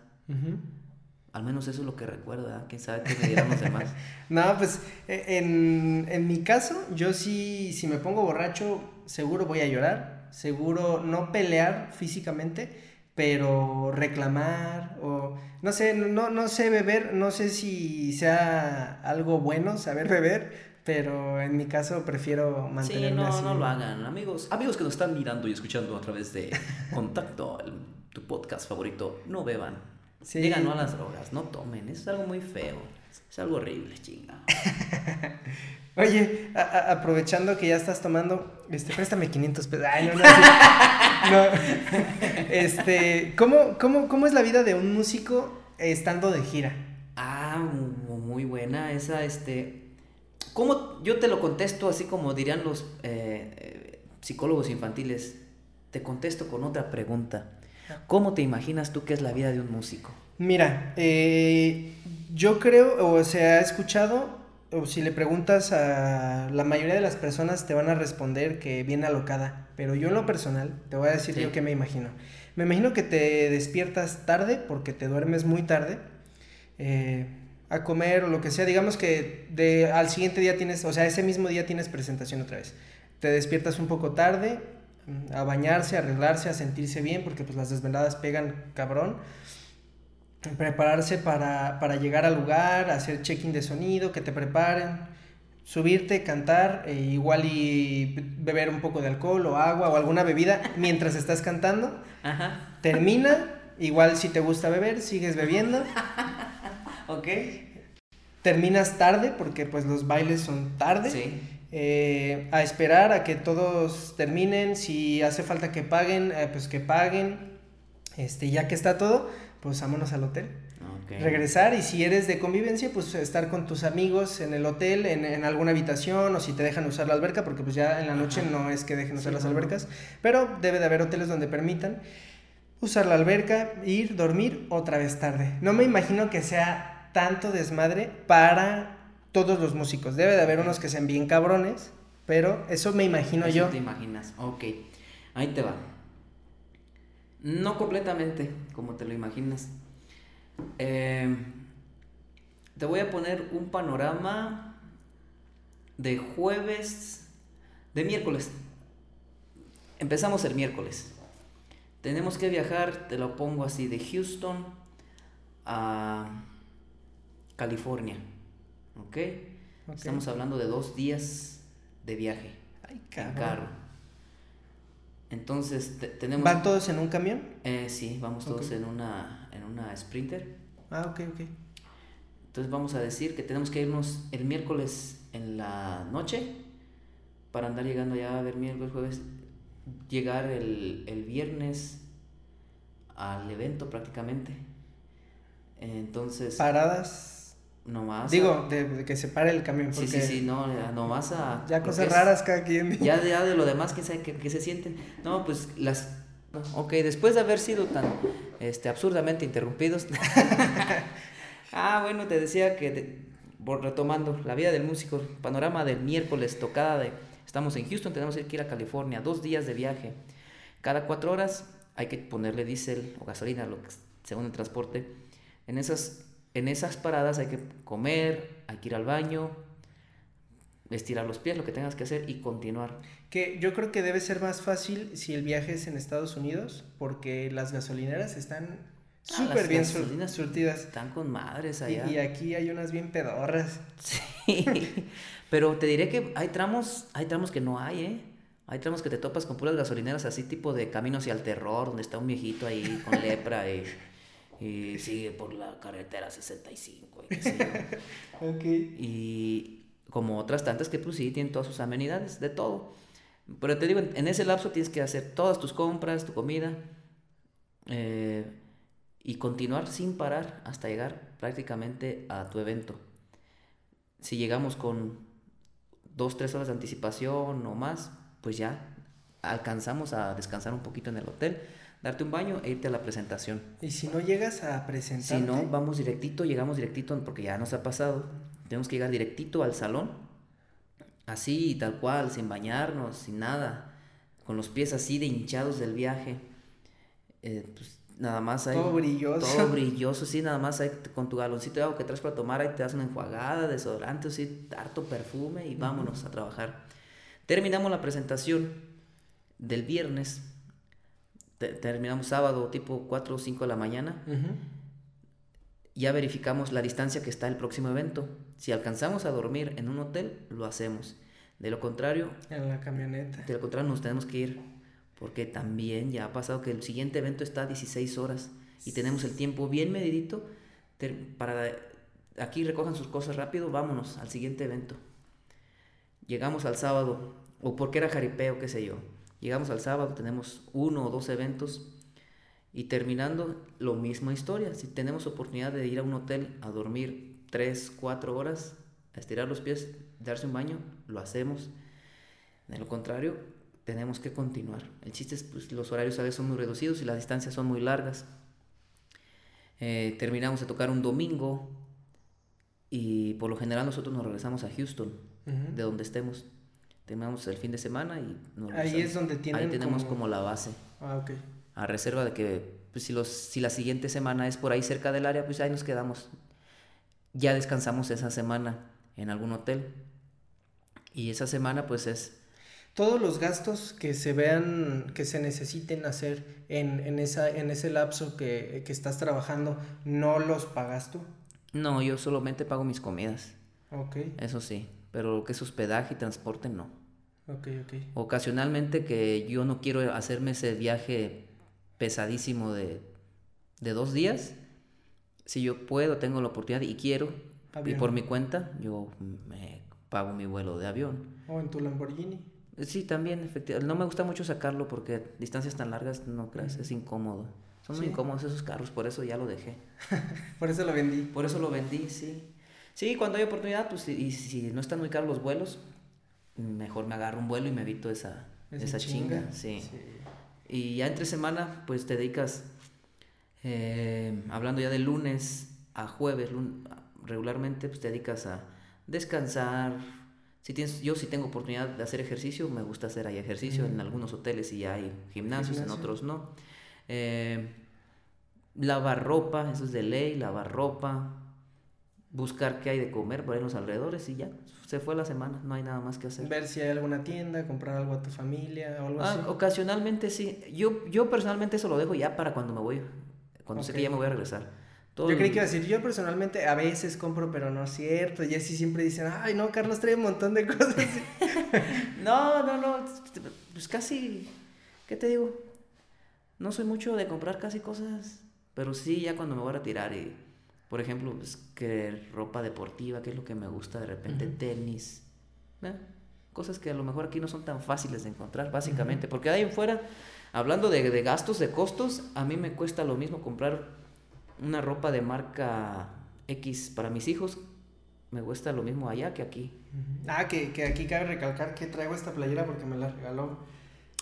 Al menos eso es lo que recuerdo, ¿verdad? ¿Quién sabe qué me dirán los demás? no, pues e, en, en mi caso, yo sí, si me pongo borracho, seguro voy a llorar seguro no pelear físicamente, pero reclamar o no sé, no, no sé beber, no sé si sea algo bueno saber beber, pero en mi caso prefiero mantenerme sí, no, así. no lo hagan. Amigos, amigos que nos están mirando y escuchando a través de Contacto, el- tu podcast favorito, no beban. Sí. Digan no a las drogas, no tomen. Es algo muy feo. Es algo horrible, chinga. Oye, a- a- aprovechando que ya estás tomando, este, préstame 500 pesos. Ay, no, no, sí. No. Este, ¿cómo, cómo, ¿cómo es la vida de un músico estando de gira? Ah, mu- muy buena esa, este... ¿Cómo? Yo te lo contesto así como dirían los eh, eh, psicólogos infantiles. Te contesto con otra pregunta. ¿Cómo te imaginas tú que es la vida de un músico? Mira, eh, yo creo, o se ha escuchado, o si le preguntas a la mayoría de las personas te van a responder que viene alocada, pero yo en lo personal te voy a decir Sí. yo qué me imagino. Me imagino que te despiertas tarde porque te duermes muy tarde eh, a comer o lo que sea. Digamos que de, al siguiente día tienes, o sea, ese mismo día tienes presentación otra vez. Te despiertas un poco tarde mm, a bañarse, a arreglarse, a sentirse bien porque pues las desveladas pegan cabrón prepararse para, para llegar al lugar, hacer check-in de sonido, que te preparen, subirte, cantar, e igual y beber un poco de alcohol o agua o alguna bebida mientras estás cantando. Ajá. Termina, igual si te gusta beber, sigues bebiendo. Ok. Terminas tarde porque pues los bailes son tarde. Sí. Eh, a esperar a que todos terminen, si hace falta que paguen, eh, pues que paguen. Este, ya que está todo, pues vámonos al hotel. Ok. regresar y si eres de convivencia, pues estar con tus amigos en el hotel, en, en alguna habitación o si te dejan usar la alberca, porque pues ya en la noche Ajá. no es que dejen usar Sí, las albercas, pero debe de haber hoteles donde permitan usar la alberca, ir, dormir otra vez tarde. No me imagino que sea tanto desmadre para todos los músicos. Debe de haber unos que sean bien cabrones, pero eso me imagino Eso yo. te imaginas. Ok. Ahí te va. No completamente como te lo imaginas. Eh, te voy a poner un panorama de jueves, de miércoles. Empezamos el miércoles. Tenemos que viajar, te lo pongo así, de Houston a California. ¿Ok? Ok. Estamos hablando de dos días de viaje Ay, en carro. Entonces te- tenemos... ¿Van todos en un camión? Eh, sí, vamos todos en una en una Sprinter. Ah, ok, ok. Entonces vamos a decir que tenemos que irnos el miércoles en la noche para andar llegando ya a ver miércoles, jueves, llegar el, el viernes al evento prácticamente. Entonces, Paradas. Nomás... a- Digo, de, de que se pare el camión. sí, Porque sí, sí, no, nomás a... Ya cosas que es- raras cada quien. Ya, ya de lo demás, sabe qué se sienten. No, pues las. Ok, después de haber sido tan este, absurdamente interrumpidos. ah, bueno, te decía que, retomando, la vida del músico, panorama del miércoles, tocada de. Estamos en Houston, tenemos que ir a California, dos días de viaje. Cada cuatro horas hay que ponerle diésel o gasolina, lo que, según el transporte. En esas, en esas paradas hay que comer, hay que ir al baño, estirar los pies, lo que tengas que hacer y continuar. Que yo creo que debe ser más fácil si el viaje es en Estados Unidos, porque las gasolineras están Ah, súper bien surtidas. Están con madres Y, allá. y aquí hay unas bien pedorras. Sí. Pero te diré que hay tramos, hay tramos que no hay, ¿eh? Hay tramos que te topas con puras gasolineras así tipo de camino hacia el terror, donde está un viejito ahí con lepra y, y sigue por la carretera 65 y qué sé yo. Y como otras tantas que pues sí, tienen todas sus amenidades, de todo. Pero te digo, en, en ese lapso tienes que hacer todas tus compras, tu comida, eh, y continuar sin parar hasta llegar prácticamente a tu evento. Si llegamos con dos, tres horas de anticipación o más, pues ya alcanzamos a descansar un poquito en el hotel, darte un baño e irte a la presentación. Y si no llegas a presentarte. Si no, vamos directito, llegamos directito, porque ya nos ha pasado. Tenemos que llegar directito al salón, así, tal cual, sin bañarnos, sin nada, con los pies así de hinchados del viaje. Eh, pues nada más ahí. Todo brilloso. Todo brilloso, sí, nada más ahí con tu galoncito de agua que traes para tomar, ahí te das una enjuagada, desodorante, así, harto perfume y vámonos a trabajar. Terminamos la presentación del viernes, te- terminamos sábado tipo 4 o 5 de la mañana. Ya verificamos la distancia que está el próximo evento. Si alcanzamos a dormir en un hotel, lo hacemos. De lo contrario... En la camioneta. De lo contrario, nos tenemos que ir. Porque también ya ha pasado que el siguiente evento está a 16 horas y tenemos el tiempo bien medidito para aquí recojan sus cosas rápido, vámonos al siguiente evento. Llegamos al sábado, o porque era jaripeo, qué sé yo. Llegamos al sábado, tenemos uno o dos eventos y terminando, lo misma historia. Si tenemos oportunidad de ir a un hotel a dormir 3, 4 horas, a estirar los pies, darse un baño, lo hacemos. De lo contrario, tenemos que continuar. El chiste es, pues, los horarios a veces son muy reducidos y las distancias son muy largas. Eh, terminamos de tocar un domingo y por lo general nosotros nos regresamos a Houston, de donde estemos. Terminamos el fin de semana y nos Ahí es donde tienen Ahí tenemos como... la base. Ah, ok. A reserva de que pues, si, los, si la siguiente semana es por ahí cerca del área, pues ahí nos quedamos. Ya descansamos esa semana en algún hotel. Y esa semana pues es todos los gastos que se vean, que se necesiten hacer en, en, esa, en ese lapso que, que, estás trabajando, ¿no los pagas tú? No, yo solamente pago mis comidas. Ok. Eso sí, pero lo que es hospedaje y transporte no. Ok, ok. Ocasionalmente que yo no quiero hacerme ese viaje pesadísimo de, de dos días, si yo puedo, tengo la oportunidad y quiero, y por mi cuenta, yo me pago mi vuelo de avión. ¿O en tu Lamborghini? Sí, también, efectivamente. No me gusta mucho sacarlo porque distancias tan largas, no creas, es incómodo. Son muy incómodos esos carros, por eso ya lo dejé. por eso lo vendí. Por eso lo vendí, sí. Sí, cuando hay oportunidad, pues, y si no están muy caros los vuelos, mejor me agarro un vuelo y me evito esa, esa, chinga. sí. Y ya entre semana, pues te dedicas, eh, hablando ya de lunes a jueves, regularmente, pues te dedicas a descansar, si tienes, yo si tengo oportunidad de hacer ejercicio, me gusta hacer ahí ejercicio. En algunos hoteles y hay gimnasios, en otros no. Eh, lavar ropa, eso es de ley, lavar ropa. Buscar qué hay de comer por ahí en los alrededores y ya, se fue la semana, no hay nada más que hacer. Ver si hay alguna tienda, comprar algo a tu familia o algo ah, así. Ocasionalmente sí. Yo, yo personalmente eso lo dejo ya para cuando me voy, cuando sé que ya me voy a regresar yo creí que iba a decir, yo personalmente a veces compro, pero no es cierto. Y así siempre dicen, ay, no, Carlos trae un montón de cosas. no, no, no, pues casi, ¿qué te digo? No soy mucho de comprar casi cosas, pero sí ya cuando me voy a retirar y, por ejemplo, pues que ropa deportiva, que es lo que me gusta, de repente tenis, cosas que a lo mejor aquí no son tan fáciles de encontrar, básicamente, porque ahí en fuera, hablando de, de gastos, de costos, a mí me cuesta lo mismo comprar una ropa de marca X para mis hijos, me cuesta lo mismo allá que aquí. Ah, que, que, aquí cabe recalcar que traigo esta playera porque me la regaló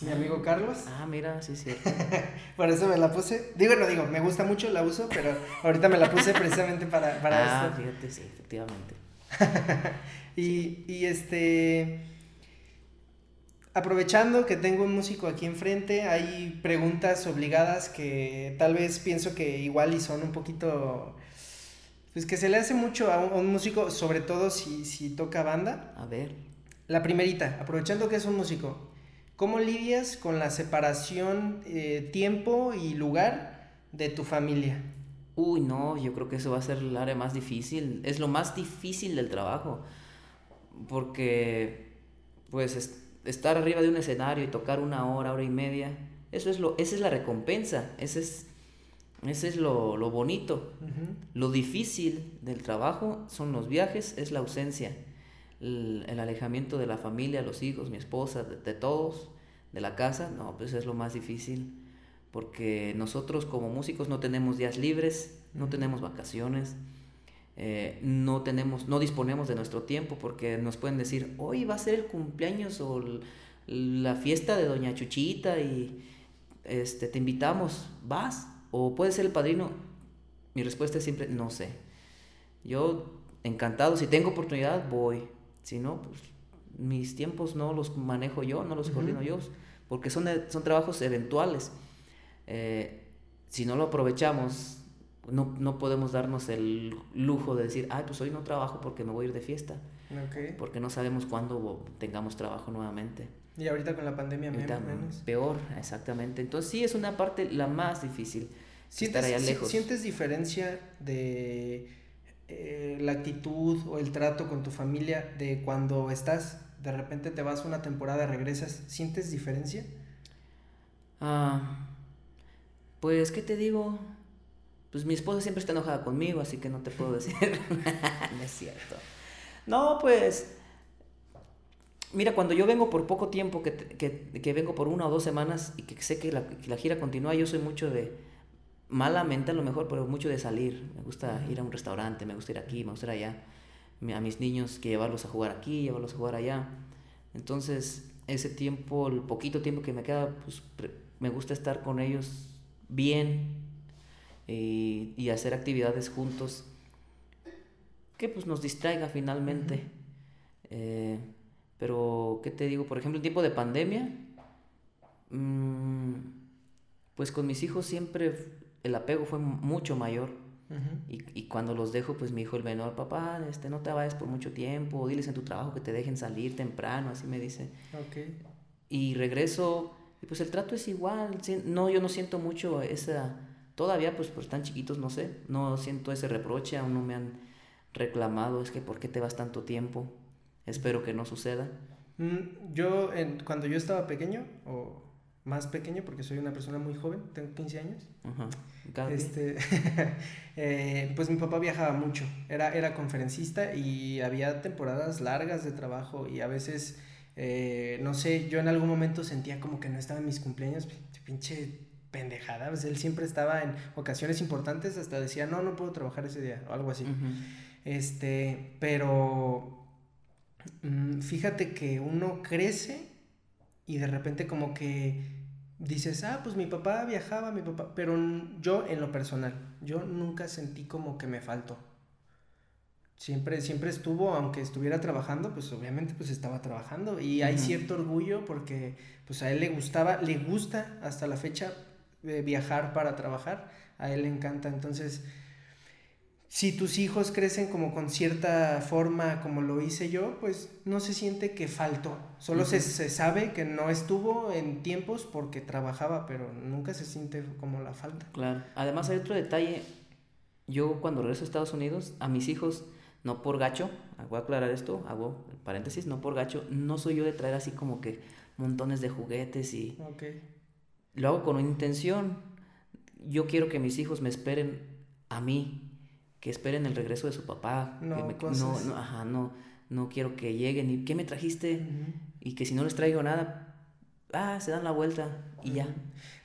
mi amigo Carlos. Ah, mira, sí, sí. Por eso me la puse. Digo, no digo, me gusta mucho, la uso, pero ahorita me la puse precisamente para, para ah, esto. fíjate, sí, efectivamente. y, y este aprovechando que tengo un músico aquí enfrente, hay preguntas obligadas que tal vez pienso que igual y son un poquito... Pues que se le hace mucho a un, músico, sobre todo si, si, toca banda. A ver. La primerita, aprovechando que es un músico, ¿cómo lidias con la separación eh, tiempo y lugar de tu familia? Uy, no, yo creo que eso va a ser el área más difícil. Es lo más difícil del trabajo. Porque, pues, estar arriba de un escenario y tocar una hora, hora y media, eso es lo, esa es la recompensa, ese es, ese es lo, lo bonito. Lo difícil del trabajo son los viajes, es la ausencia, el, alejamiento de la familia, los hijos, mi esposa, de, todos, de la casa, no, pues es lo más difícil, porque nosotros como músicos no tenemos días libres, no tenemos vacaciones. Eh, no tenemos, no disponemos de nuestro tiempo porque nos pueden decir, hoy va a ser el cumpleaños o la fiesta de Doña Chuchita y este, te invitamos, ¿vas? O puede ser el padrino. Mi respuesta es siempre, no sé. Yo, encantado, si tengo oportunidad, voy. Si no, pues mis tiempos no los manejo yo, no los coordino yo, porque son, son trabajos eventuales. Eh, si no lo aprovechamos, no, no, podemos darnos el lujo de decir, ay, pues hoy no trabajo porque me voy a ir de fiesta. Porque no sabemos cuándo tengamos trabajo nuevamente. Y ahorita con la pandemia menos. Peor, exactamente. Entonces sí es una parte la más difícil. estar allá lejos. ¿Sientes diferencia de eh, la actitud o el trato con tu familia de cuando estás, de repente te vas una temporada, regresas, ¿sientes diferencia? Ah, pues, ¿qué te digo? Pues mi esposa siempre está enojada conmigo, así que no te puedo decir. no es cierto. No, pues, mira, cuando yo vengo por poco tiempo, que, que, que vengo por una o dos semanas y que sé que la, que la gira continúa, yo soy mucho de malamente a lo mejor, pero mucho de salir. Me gusta ir a un restaurante, me gusta ir aquí, me gusta ir allá. A mis niños que llevarlos a jugar aquí, llevarlos a jugar allá. Entonces, ese tiempo, el poquito tiempo que me queda, pues me gusta estar con ellos bien y, y hacer actividades juntos que pues nos distraiga finalmente. Eh, pero, ¿qué te digo? Por ejemplo, en tiempo de pandemia, mmm, pues con mis hijos siempre el apego fue mucho mayor. y, y, cuando los dejo, pues mi hijo el menor, papá, este, no te vayas por mucho tiempo, diles en tu trabajo que te dejen salir temprano, así me dice. Okay. Y regreso, y pues el trato es igual, no, yo no siento mucho esa, todavía pues por tan chiquitos, no sé, no siento ese reproche, aún no me han reclamado, es que ¿por qué te vas tanto tiempo? Espero que no suceda. Mm, yo, en, cuando yo estaba pequeño, o más pequeño porque soy una persona muy joven, tengo 15 años. este, eh, pues mi papá viajaba mucho, era, era conferencista y había temporadas largas de trabajo y a veces, eh, no sé, yo en algún momento sentía como que no estaba en mis cumpleaños, pinche pendejada, pues él siempre estaba en ocasiones importantes, hasta decía, no, no puedo trabajar ese día o algo así. Este, pero mm, fíjate que uno crece y de repente como que dices, ah, pues mi papá viajaba, mi papá, pero yo en lo personal, yo nunca sentí como que me faltó. Siempre, siempre estuvo, aunque estuviera trabajando, pues obviamente pues estaba trabajando y hay cierto orgullo porque pues a él le gustaba, le gusta hasta la fecha eh, viajar para trabajar, a él le encanta, entonces si tus hijos crecen como con cierta forma como lo hice yo, pues no se siente que faltó. Solo se, sabe que no estuvo en tiempos porque trabajaba, pero nunca se siente como la falta. Claro. Además hay otro detalle. Yo cuando regreso a Estados Unidos, a mis hijos, no por gacho, voy a aclarar esto, hago paréntesis, no por gacho, no soy yo de traer así como que montones de juguetes y... Lo hago con una intención. Yo quiero que mis hijos me esperen a mí que esperen el regreso de su papá. No, no, no, ajá, no, no quiero que lleguen y ¿qué me trajiste? Y que si no les traigo nada, ah, se dan la vuelta y ya.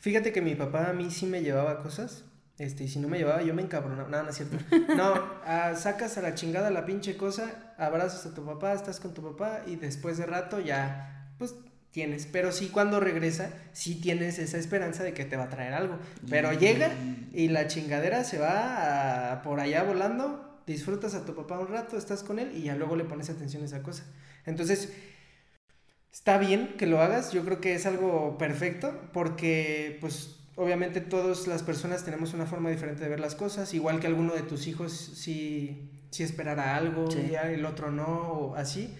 Fíjate que mi papá a mí sí me llevaba cosas. Este, y si no me llevaba, yo me encabronaba. No, no es cierto. No, ah, sacas a la chingada la pinche cosa, abrazas a tu papá, estás con tu papá y después de rato ya, pues tienes. Pero sí, cuando regresa, sí tienes esa esperanza de que te va a traer algo. Pero llega y la chingadera se va por allá volando, disfrutas a tu papá un rato, estás con él y ya luego le pones atención a esa cosa. Entonces, está bien que lo hagas, yo creo que es algo perfecto porque pues obviamente todas las personas tenemos una forma diferente de ver las cosas, igual que alguno de tus hijos si sí esperara algo y el otro no, o así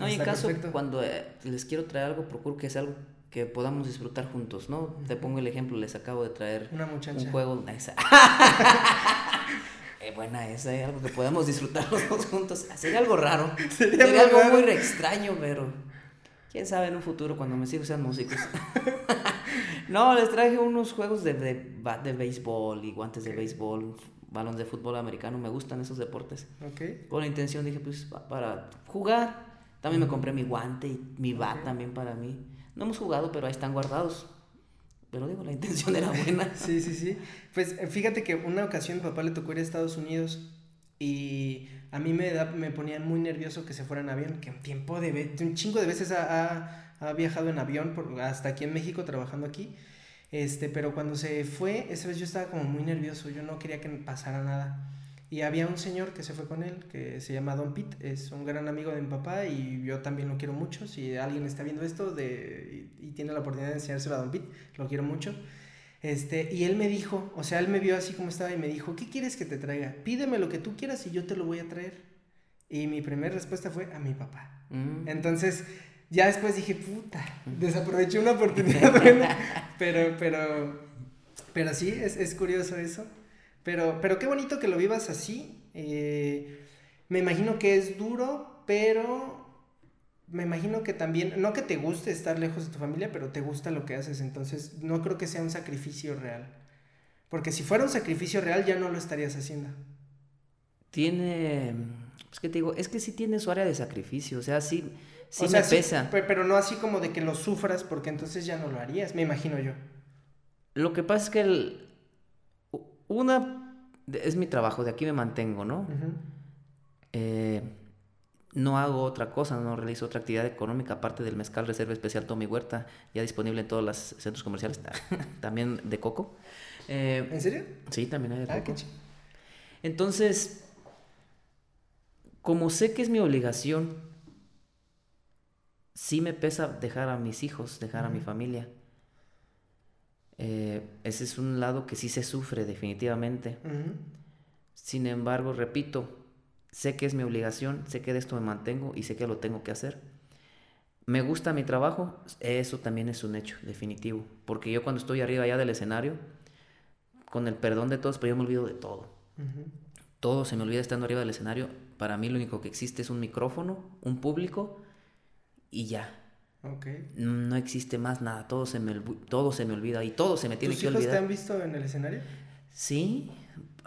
no, y en caso, cuando eh, les quiero traer algo, procuro que sea algo que podamos disfrutar juntos, ¿no? Te pongo el ejemplo, les acabo de traer Una muchacha. un juego. Esa. eh, buena esa, ¿eh? algo que podamos disfrutar los dos juntos. Sería algo raro. Sería, algo muy extraño, pero quién sabe en un futuro cuando mis hijos sean músicos. no, les traje unos juegos de, de, de béisbol y guantes de béisbol, balón de fútbol americano. Me gustan esos deportes. Ok. Con la intención dije, pues, para jugar también me compré mi guante y mi bat también para mí. No hemos jugado, pero ahí están guardados. Pero digo, la intención era buena. sí, sí, sí. Pues eh, fíjate que una ocasión mi papá le tocó ir a Estados Unidos y a mí me, da, me ponía muy nervioso que se fuera en avión, que un tiempo de, un chingo de veces ha, ha, viajado en avión, por, hasta aquí en México, trabajando aquí. Este, pero cuando se fue, esa vez yo estaba como muy nervioso, yo no quería que pasara nada. Y había un señor que se fue con él, que se llama Don Pete, es un gran amigo de mi papá y yo también lo quiero mucho. Si alguien está viendo esto de, y, tiene la oportunidad de enseñárselo a Don Pete, lo quiero mucho. Este, y él me dijo, o sea, él me vio así como estaba y me dijo, ¿qué quieres que te traiga? Pídeme lo que tú quieras y yo te lo voy a traer. Y mi primera respuesta fue a mi papá. Mm. Entonces, ya después dije, puta, desaproveché una oportunidad pero, pero Pero sí, es, es curioso eso. Pero, pero qué bonito que lo vivas así. Eh, me imagino que es duro, pero me imagino que también, no que te guste estar lejos de tu familia, pero te gusta lo que haces. Entonces, no creo que sea un sacrificio real. Porque si fuera un sacrificio real, ya no lo estarías haciendo. Tiene. Es que te digo, es que sí tiene su área de sacrificio. O sea, sí, sí me pesa. pero no así como de que lo sufras, porque entonces ya no lo harías, me imagino yo. Lo que pasa es que el, una es mi trabajo, de aquí me mantengo, ¿no? eh, no hago otra cosa, no realizo otra actividad económica aparte del mezcal reserva especial Tommy Huerta, ya disponible en todos los centros comerciales, también de coco. Eh, ¿En serio? Sí, también hay de ah, coco. Entonces, como sé que es mi obligación, sí me pesa dejar a mis hijos, dejar a mi familia. Eh, ese es un lado que sí se sufre definitivamente. Sin embargo, repito, sé que es mi obligación, sé que de esto me mantengo y sé que lo tengo que hacer. Me gusta mi trabajo, eso también es un hecho definitivo, porque yo cuando estoy arriba ya del escenario, con el perdón de todos, pero yo me olvido de todo. Todo se me olvida estando arriba del escenario. Para mí lo único que existe es un micrófono, un público y ya. No existe más nada, todo se me, todo se me olvida y todo se me tiene que olvidar. ¿Tus te han visto en el escenario? Sí,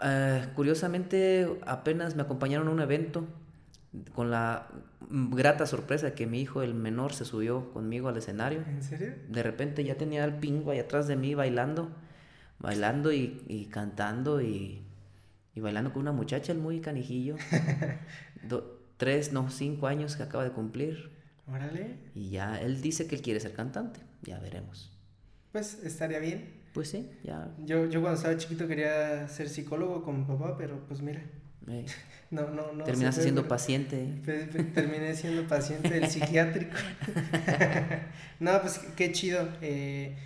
eh, curiosamente, apenas me acompañaron a un evento con la grata sorpresa de que mi hijo, el menor, se subió conmigo al escenario. ¿En serio? De repente ya tenía al pingo ahí atrás de mí bailando, bailando y, cantando y, bailando con una muchacha, el muy canijillo. tres, no, cinco años que acaba de cumplir. Órale. Y ya, él dice que él quiere ser cantante. Ya veremos. Pues estaría bien. Pues sí, ya. Yo, yo cuando estaba chiquito quería ser psicólogo con mi papá, pero pues mira. No, no, no. Terminaste siendo paciente. Terminé siendo paciente del psiquiátrico. no, pues qué chido. Eh,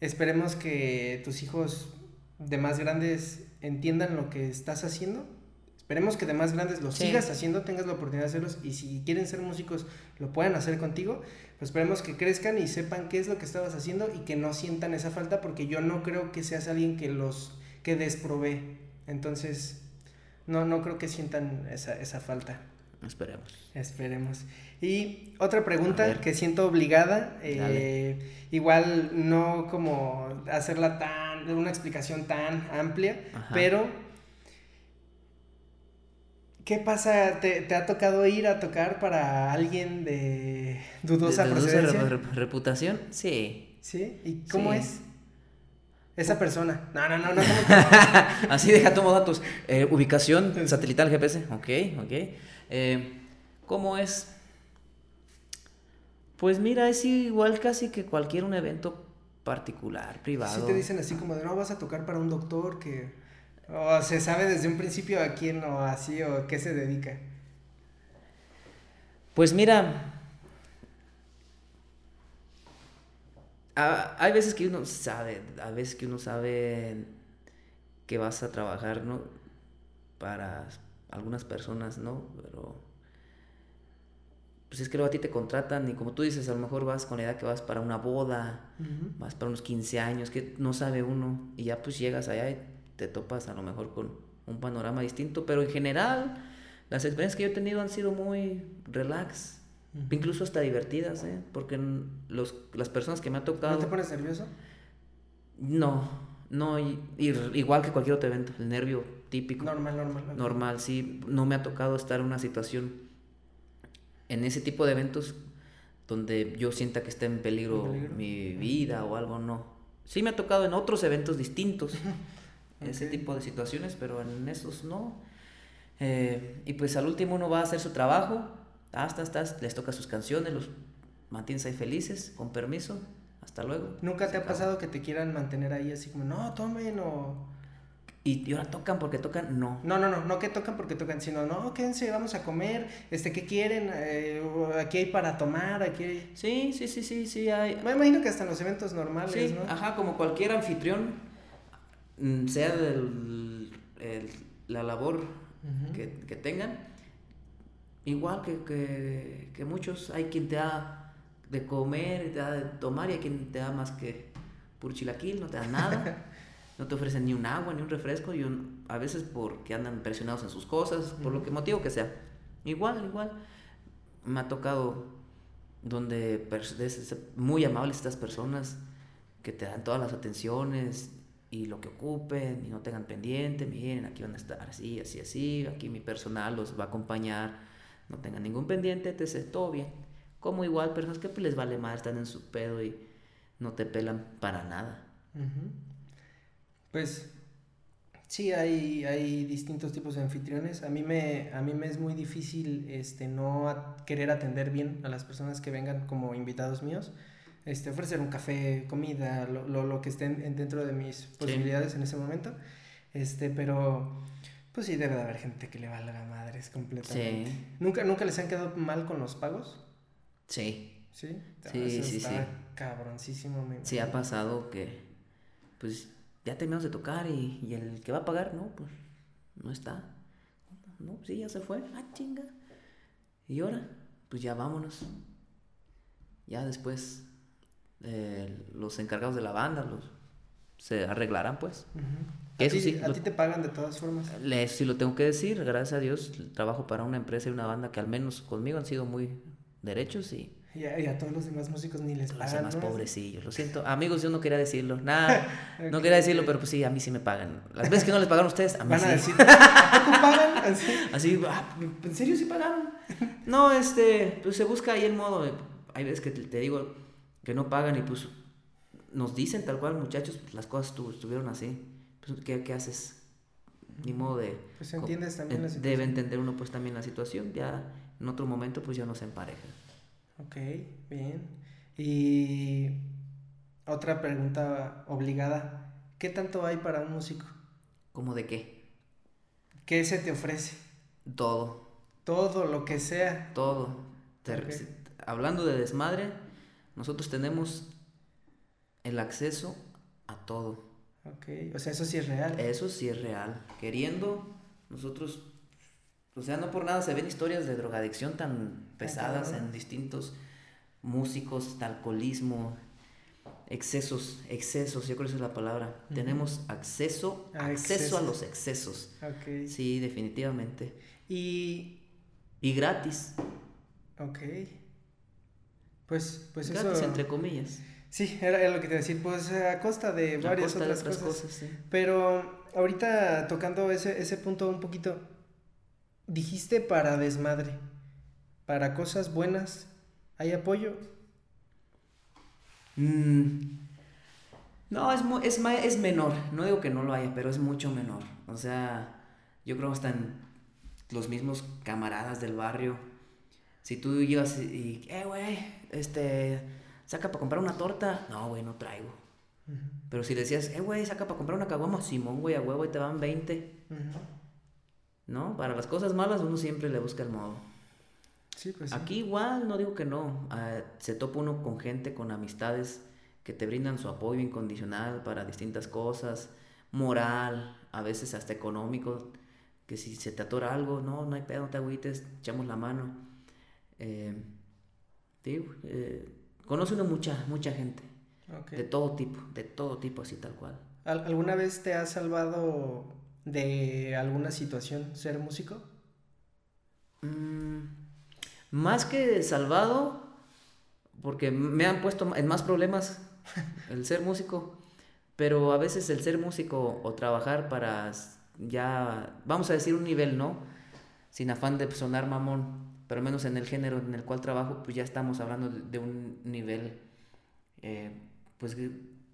esperemos que tus hijos de más grandes entiendan lo que estás haciendo Esperemos que de más grandes lo sigas haciendo, tengas la oportunidad de hacerlos y si quieren ser músicos lo puedan hacer contigo. Pues esperemos que crezcan y sepan qué es lo que estabas haciendo y que no sientan esa falta porque yo no creo que seas alguien que los que desprove. Entonces, no, no creo que sientan esa, esa falta. Esperemos. Esperemos. Y otra pregunta que siento obligada, eh, igual no como hacerla tan, una explicación tan amplia, pero ¿Qué pasa? ¿Te, ha tocado ir a tocar para alguien de dudosa procedencia? reputación? Sí. ¿Sí? ¿Y cómo es? Esa persona. No, no, no, no. Así deja tomo datos. Eh, ubicación satelital GPS. Ok, ok. Eh, ¿Cómo es? Pues mira, es igual casi que cualquier un evento particular, privado. Sí te dicen así como de no vas a tocar para un doctor que ¿O se sabe desde un principio a quién o así o qué se dedica? Pues mira, hay veces que uno sabe, a veces que uno sabe que vas a trabajar, ¿no? Para algunas personas, ¿no? Pero pues es que luego a ti te contratan y como tú dices, a lo mejor vas con la idea que vas para una boda, vas para unos 15 años, que no sabe uno, y ya pues llegas allá y te topas a lo mejor con un panorama distinto, pero en general las experiencias que yo he tenido han sido muy relax, incluso hasta divertidas, ¿eh? porque los, las personas que me ha tocado... ¿No te pones nervioso? No, no, igual que cualquier otro evento, el nervio típico. Normal, normal. Normal, sí, no me ha tocado estar en una situación, en ese tipo de eventos donde yo sienta que está en peligro, mi vida o algo, no. Sí me ha tocado en otros eventos distintos. ese tipo de situaciones, pero en esos no. Eh, y pues al último uno va a hacer su trabajo, hasta, hasta, les toca sus canciones, los mantienes ahí felices, con permiso, hasta luego. ¿Nunca te ha pasado que te quieran mantener ahí así como, no, tomen o... Y, ahora tocan porque tocan, no. No, no, no, no que tocan porque tocan, sino, no, quédense, vamos a comer, este, ¿qué quieren? Eh, aquí hay para tomar, aquí hay... Sí, sí, sí, sí, sí, hay... Me imagino que hasta en los eventos normales, sí, ¿no? Ajá, como cualquier anfitrión, Mm, sea del, la labor que, tengan, igual que, que, muchos, hay quien te da de comer, te da de tomar y hay quien te da más que chilaquil, no te da nada. no te ofrecen ni un agua, ni un refresco, y un, a veces porque andan presionados en sus cosas, por lo que motivo que sea. Igual, igual. Me ha tocado donde muy amables estas personas que te dan todas las atenciones y lo que ocupen y no tengan pendiente, miren, aquí van a estar así, así, así, aquí mi personal los va a acompañar, no tengan ningún pendiente, te sé todo bien. Como igual personas que pues, les vale más, están en su pedo y no te pelan para nada. Pues sí, hay, hay distintos tipos de anfitriones. A mí me, a mí me es muy difícil este, no querer atender bien a las personas que vengan como invitados míos. Este, ofrecer un café, comida, lo, lo, lo que esté dentro de mis posibilidades en ese momento. Este, pero pues sí debe de haber gente que le valga madres completamente. ¿Nunca, ¿Nunca les han quedado mal con los pagos? Sí. ¿Sí? Sí, sí, sí. Cabroncísimo. sí, ha pasado que, pues, ya terminamos de tocar y, y, el que va a pagar, no, pues no está. No, sí, ya se fue. Ah, chinga. Y ahora, pues ya vámonos. Ya después eh, los encargados de la banda los se arreglarán, pues. ¿A, ti, sí, ¿A ti te pagan de todas formas? Eso sí lo tengo que decir, gracias a Dios, trabajo para una empresa y una banda que al menos conmigo han sido muy derechos y y a, todos los demás músicos ni les pagan. Los demás pobrecillos, lo siento. Amigos, yo no quería decirlo. Nada, no quería decirlo, pero pues sí, a mí sí me pagan. Las veces que no les pagaron a ustedes, a mí Van sí. a decir, ¿a poco pagan? Así. Así, ah, ¿en serio sí pagaron? No, este, pues se busca ahí el modo. hay veces que te, digo que no pagan y pues nos dicen tal cual, muchachos, pues las cosas estuvieron así. Pues, ¿qué, ¿qué, haces? Ni modo de... Pues entiendes también la situación. Debe entender uno pues también la situación. Ya en otro momento pues ya no se empareja. Ok, bien. Y otra pregunta obligada. ¿Qué tanto hay para un músico? ¿Cómo de qué? ¿Qué se te ofrece? Todo. Todo, lo que sea. Todo. Hablando de desmadre, nosotros tenemos el acceso a todo. Ok, o sea, eso sí es real. Eso sí es real. Queriendo, nosotros o sea, no por nada se ven historias de drogadicción tan pesadas en distintos músicos, alcoholismo, excesos, excesos, yo creo que esa es la palabra. Tenemos acceso, acceso a los excesos. Okay. Sí, definitivamente. Y... Y gratis. Ok. Pues, pues gratis, entre comillas. Sí, era, lo que te iba a decir, pues a costa de varias otras, cosas. cosas sí. Pero ahorita tocando ese, ese punto un poquito, dijiste para desmadre, para cosas buenas, ¿hay apoyo? Mm, no, es, es, es menor, no digo que no lo haya, pero es mucho menor. O sea, yo creo que están los mismos camaradas del barrio. Si tú llevas y, eh, güey, este, saca para comprar una torta, no, güey, no traigo. Pero si decías, eh, güey, saca para comprar una caguama, Simón, güey, a huevo, y te van 20. ¿no? Para las cosas malas uno siempre le busca el modo. Sí, pues Aquí igual, no digo que no, ah, se topa uno con gente, con amistades que te brindan su apoyo incondicional para distintas cosas, moral, a veces hasta económico, que si se te atora algo, no, no hay pedo, no te agüites, echamos la mano. Eh, eh, conoce uno mucha, mucha gente, de todo tipo, de todo tipo, así tal cual. ¿Alguna vez te ha salvado de alguna situación ser músico? Mm, más que salvado, porque me han puesto en más problemas el ser músico, pero a veces el ser músico o trabajar para ya, vamos a decir un nivel, ¿no? Sin afán de sonar mamón, pero al menos en el género en el cual trabajo, pues ya estamos hablando de, un nivel, eh, pues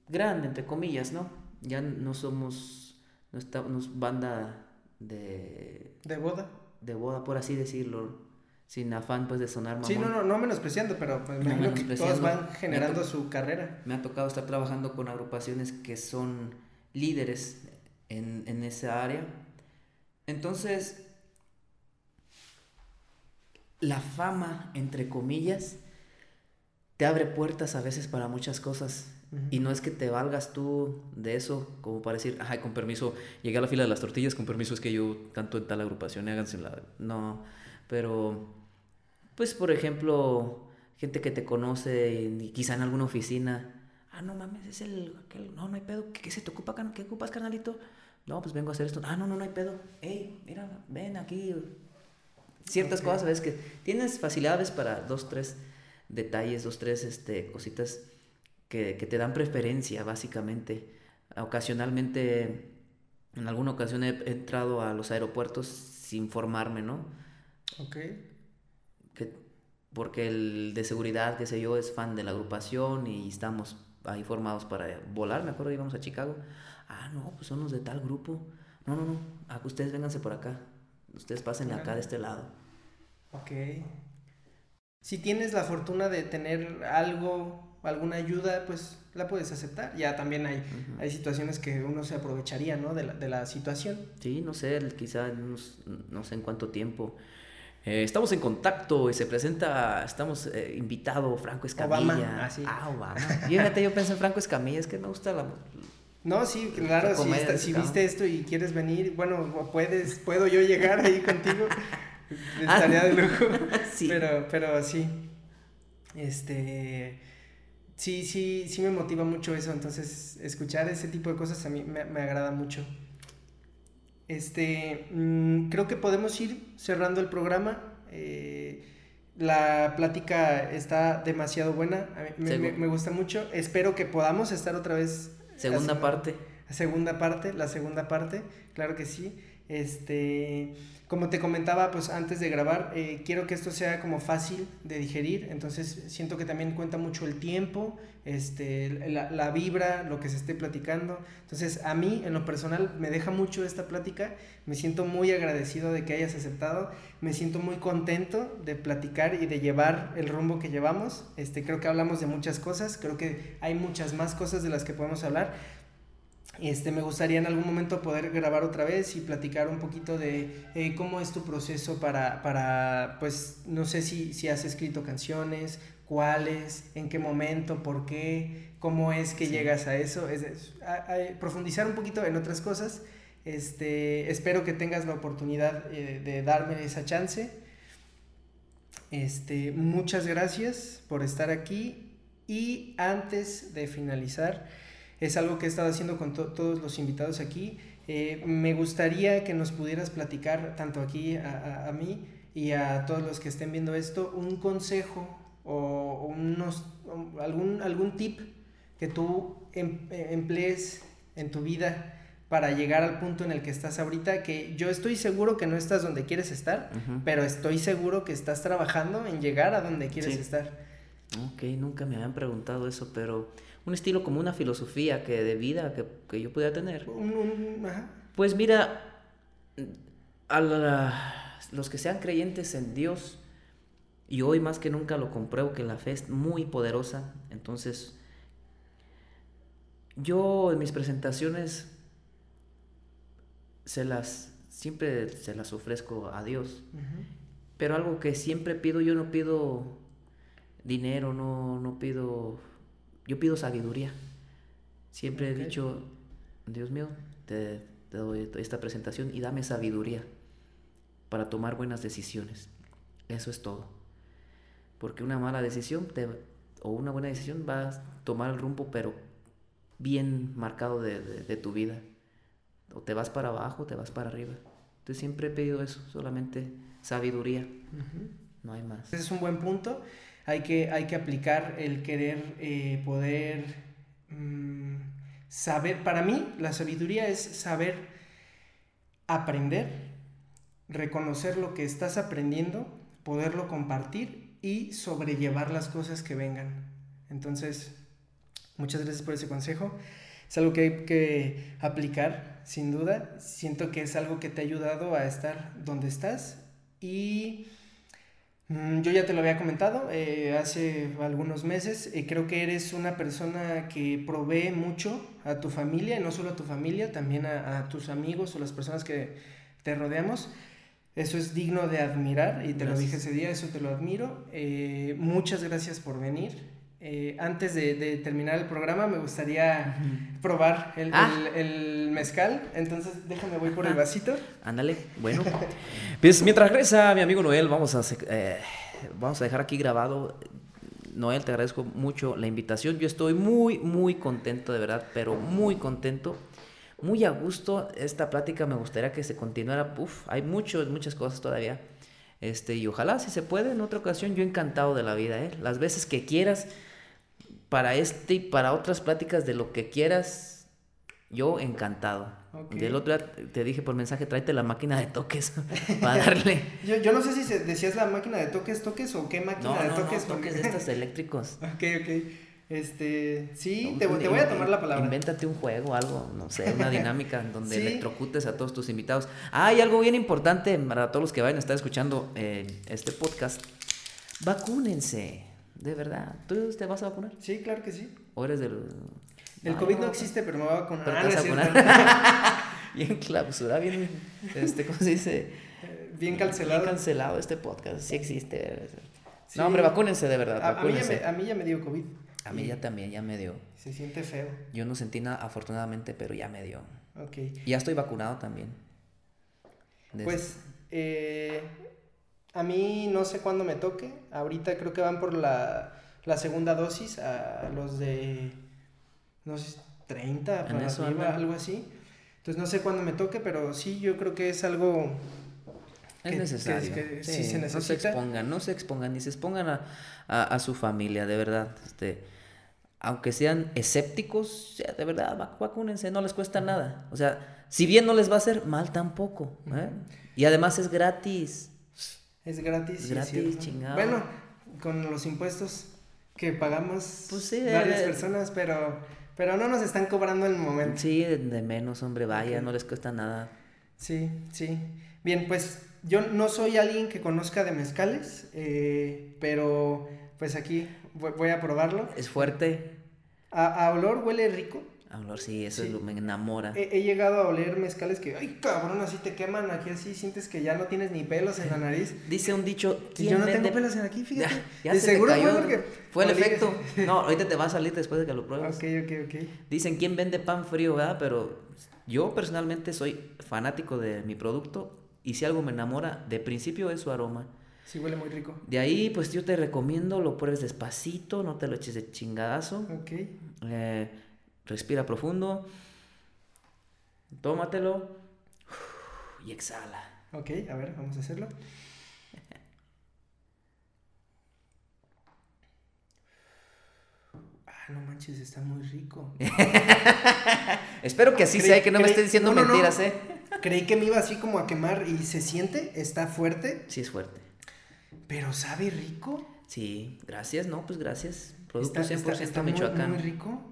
grande, entre comillas, ¿no? Ya no somos no está, banda de... ¿De boda? De boda, por así decirlo, sin afán pues de sonar mamón. Sí, no, no, no menospreciando, pero pues, me imagino que todos van generando su carrera. Me ha tocado estar trabajando con agrupaciones que son líderes en, en esa área. Entonces, la fama, entre comillas, te abre puertas a veces para muchas cosas y no es que te valgas tú de eso, como para decir, ay, con permiso, llegué a la fila de las tortillas, con permiso es que yo tanto en tal agrupación, háganse la... No, pero, pues, por ejemplo, gente que te conoce, y quizá en alguna oficina, Ah, no mames, es el. Aquel, no, no hay pedo. ¿Qué, se te ocupa, qué ocupas, carnalito? No, pues vengo a hacer esto. Ah, no, no, no hay pedo. Ey, mira, ven aquí. Ciertas cosas, ves que tienes facilidades para dos, tres detalles, dos, tres este, cositas que, que te dan preferencia, básicamente. Ocasionalmente, en alguna ocasión he entrado a los aeropuertos sin formarme, ¿no? Ok. Que, porque el de seguridad, qué sé yo, es fan de la agrupación y estamos ahí formados para volar. Me acuerdo, íbamos a Chicago. Ah, no, pues son los de tal grupo. No, no, no. Ah, ustedes vénganse por acá. Ustedes pasen acá de este lado. Ok. Si tienes la fortuna de tener algo, alguna ayuda, pues la puedes aceptar. Ya también hay, hay situaciones que uno se aprovecharía, ¿no? De la, de la situación. Sí, no sé, quizá no sé en cuánto tiempo. Eh, estamos en contacto y se presenta, estamos eh, invitado Franco Escamilla. Obama, ah, sí. Ah, Obama. Fíjate, yo pensé en Franco Escamilla, es que me gusta la, no, sí, claro, si, si viste esto y quieres venir, bueno, puedes, puedo yo llegar ahí contigo, estaría de lujo. sí. Pero, pero sí, este, sí, sí, sí me motiva mucho eso, entonces escuchar ese tipo de cosas a mí me, agrada mucho. Este, mm, creo que podemos ir cerrando el programa. Eh, la plática está demasiado buena, a mí me, me, gusta mucho. Espero que podamos estar otra vez Segunda parte. Segunda parte, la segunda parte, claro que sí. Este, como te comentaba, pues antes de grabar, eh, quiero que esto sea como fácil de digerir, entonces siento que también cuenta mucho el tiempo, este, la, la, vibra, lo que se esté platicando. Entonces, a mí, en lo personal, me deja mucho esta plática, me siento muy agradecido de que hayas aceptado, me siento muy contento de platicar y de llevar el rumbo que llevamos. Este, creo que hablamos de muchas cosas, creo que hay muchas más cosas de las que podemos hablar, este, me gustaría en algún momento poder grabar otra vez y platicar un poquito de eh, cómo es tu proceso para, para, pues, no sé si, si has escrito canciones, cuáles, en qué momento, por qué, cómo es que llegas a eso, es, profundizar un poquito en otras cosas. Este, espero que tengas la oportunidad eh, de darme esa chance. Este, muchas gracias por estar aquí y antes de finalizar, es algo que he estado haciendo con todos los invitados aquí. Eh, me gustaría que nos pudieras platicar, tanto aquí a, a, mí y a todos los que estén viendo esto, un consejo o, unos, algún, algún tip que tú em, emplees en tu vida para llegar al punto en el que estás ahorita, que yo estoy seguro que no estás donde quieres estar, pero estoy seguro que estás trabajando en llegar a donde quieres estar. Ok, nunca me habían preguntado eso, pero un estilo como una filosofía que de vida que, que yo pudiera tener. Pues mira, a los que sean creyentes en Dios, y hoy más que nunca lo compruebo que la fe es muy poderosa, entonces yo en mis presentaciones se las siempre se las ofrezco a Dios. Pero algo que siempre pido, yo no pido dinero, no, no pido yo pido sabiduría. Siempre he dicho, Dios mío, te, doy esta presentación y dame sabiduría para tomar buenas decisiones. Eso es todo. Porque una mala decisión te, o una buena decisión va a tomar el rumbo, pero bien marcado de, tu vida. O te vas para abajo o te vas para arriba. Entonces siempre he pedido eso, solamente sabiduría. No hay más. Ese es un buen punto hay que, hay que aplicar el querer eh, poder mm, saber. Para mí, la sabiduría es saber aprender, reconocer lo que estás aprendiendo, poderlo compartir y sobrellevar las cosas que vengan. Entonces, muchas gracias por ese consejo. Es algo que hay que aplicar, sin duda. Siento que es algo que te ha ayudado a estar donde estás y yo ya te lo había comentado eh, hace algunos meses. Eh, creo que eres una persona que provee mucho a tu familia, y no solo a tu familia, también a, tus amigos o las personas que te rodeamos. Eso es digno de admirar y te lo dije ese día, eso te lo admiro. Eh, muchas gracias por venir. Eh, antes de, terminar el programa, me gustaría probar ah. el, mezcal. Entonces, déjame, voy por el vasito. Ándale, bueno. pues mientras regresa mi amigo Noel, vamos a, eh, vamos a dejar aquí grabado Noel, te agradezco mucho la invitación. Yo estoy muy, muy contento, de verdad, pero muy contento. Muy a gusto. Esta plática me gustaría que se continuara. Uf, hay muchos, muchas cosas todavía. Este, y ojalá, si se puede, en otra ocasión, yo encantado de la vida, ¿eh? Las veces que quieras, para este y para otras pláticas de lo que quieras, yo encantado. Del otro día te dije por mensaje, tráete la máquina de toques para darle. yo, yo no sé si decías la máquina de toques, toques o qué máquina de toques. No, toques de estos eléctricos. ok, ok. Este, sí, te, te, voy a tomar la palabra. Invéntate un juego, algo, no sé, una dinámica donde electrocutes a todos tus invitados. Ah, hay algo bien importante para todos los que vayan a estar escuchando eh, este podcast. Vacúnense, de verdad. ¿Tú te vas a vacunar? Sí, claro que sí. ¿O eres del el COVID no existe, pero me va a vacunar. Ah, bien clausurado, bien, este, ¿cómo se dice? Bien cancelado. Bien cancelado este podcast, sí existe. No, hombre, vacúnense de verdad. A, mí ya me, dio COVID. A mí ya también, ya me dio. Se siente feo. Yo no sentí nada, afortunadamente, pero ya me dio. Ok. ya estoy vacunado también. Pues, eh, a mí no sé cuándo me toque. Ahorita creo que van por la, la segunda dosis a los de no sé, 30 para arriba, algo así. Entonces no sé cuándo me toque, pero sí, yo creo que es algo... Es necesario. sí, se no se expongan, no se expongan, ni se expongan a, a, su familia, de verdad. Este, aunque sean escépticos, ya, de verdad, vacúnense, no les cuesta nada. O sea, si bien no les va a hacer mal tampoco. ¿eh? Y además es gratis. Es gratis. Es gratis, chingado. Bueno, con los impuestos que pagamos pues varias personas, pero pero no nos están cobrando en el momento. Sí, de, menos, hombre, vaya, no les cuesta nada. Sí, sí. Bien, pues yo no soy alguien que conozca de mezcales, eh, pero pues aquí voy, a probarlo. Es fuerte. A, a olor huele rico. A sí, eso es lo me enamora. He, llegado a oler mezcales que, ay, cabrón, así te queman, aquí así sientes que ya no tienes ni pelos en la nariz. Dice un dicho, ¿quién yo no tengo pelos en aquí, fíjate. Ya, de seguro fue porque... Fue el efecto. No, ahorita te va a salir después de que lo pruebes. Ok, ok, ok. Dicen, ¿quién vende pan frío, verdad? Pero yo personalmente soy fanático de mi producto y si algo me enamora, de principio es su aroma. Sí, huele muy rico. De ahí, pues yo te recomiendo, lo pruebes despacito, no te lo eches de chingadazo. Ok. Eh, Respira profundo. Tómatelo. Y exhala. Ok, a ver, vamos a hacerlo. Ah, no manches, está muy rico. Espero que así sea y que no me esté diciendo mentiras, ¿eh? Creí que me iba así como a quemar y se siente, está fuerte. Sí, es fuerte. Pero sabe rico. Sí, gracias, no, pues gracias. Producto está, 100% está, Michoacán. muy rico.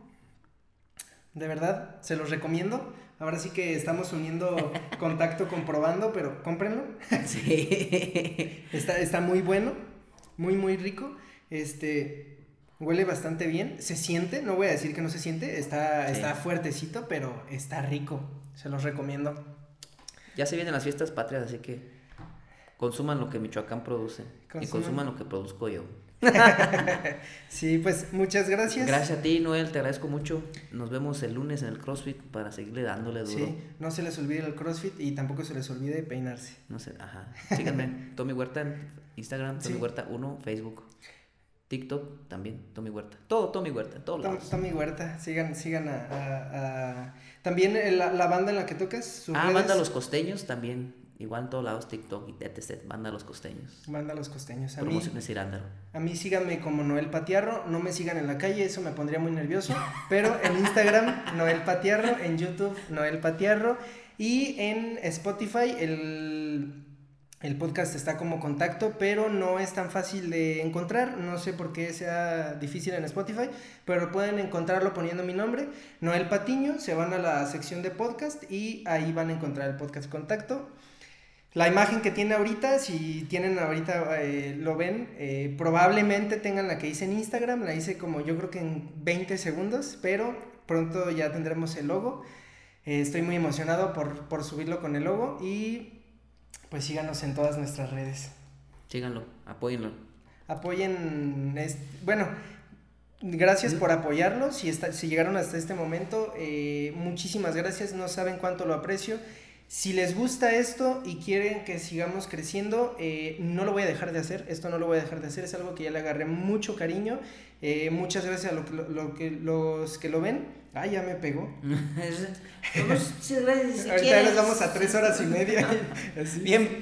De verdad, se los recomiendo. Ahora sí que estamos uniendo contacto comprobando, pero cómprenlo. Sí. está, está muy bueno, muy, muy rico. Este, huele bastante bien. Se siente, no voy a decir que no se siente, está, está fuertecito, pero está rico. Se los recomiendo. Ya se vienen las fiestas patrias, así que consuman lo que Michoacán produce y consuman lo que produzco yo. sí, pues muchas gracias. Gracias a ti, Noel, te agradezco mucho. Nos vemos el lunes en el CrossFit para seguirle dándole duro. Sí, no se les olvide el CrossFit y tampoco se les olvide peinarse. No sé, ajá. Síganme, Tommy Huerta en Instagram, Tommy Huerta 1, Facebook. TikTok también, Tommy Huerta. Todo Tommy Huerta, todo Tommy Huerta, sigan, sigan a... También la, la, banda en la que tocas. ah, banda Los Costeños también. Igual en todos lados, TikTok y etc. Manda los costeños. Manda los costeños. A Promociones mí, A mí síganme como Noel Patiarro. No me sigan en la calle, eso me pondría muy nervioso. Pero en Instagram, Noel Patiarro. En YouTube, Noel Patiarro. Y en Spotify, el, el podcast está como contacto, pero no es tan fácil de encontrar. No sé por qué sea difícil en Spotify, pero pueden encontrarlo poniendo mi nombre, Noel Patiño. Se van a la sección de podcast y ahí van a encontrar el podcast contacto. La imagen que tiene ahorita, si tienen ahorita, eh, lo ven, eh, probablemente tengan la que hice en Instagram, la hice como yo creo que en 20 segundos, pero pronto ya tendremos el logo. Eh, estoy muy emocionado por, por subirlo con el logo y pues síganos en todas nuestras redes. Síganlo, apóyenlo. Apoyen, bueno, gracias por apoyarlo, si, está, si llegaron hasta este momento, muchísimas gracias, no saben cuánto lo aprecio Si les gusta esto y quieren que sigamos creciendo, eh, no lo voy a dejar de hacer. Esto no lo voy a dejar de hacer. Es algo que ya le agarré mucho cariño. Eh, muchas gracias a lo que, lo, que, los que lo ven. Ah, ya me pegó. Muchas gracias. Ahorita ya nos vamos a tres horas y media. Bien.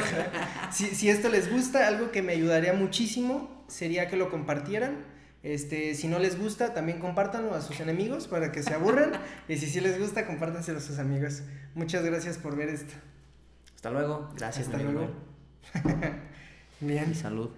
si, si esto les gusta, algo que me ayudaría muchísimo sería que lo compartieran este, si no les gusta, también compártanlo a sus enemigos para que se aburran. y si sí les gusta, compártanselo a sus amigos. Muchas gracias por ver esto. Hasta luego. Gracias. Hasta luego. Bien. salud.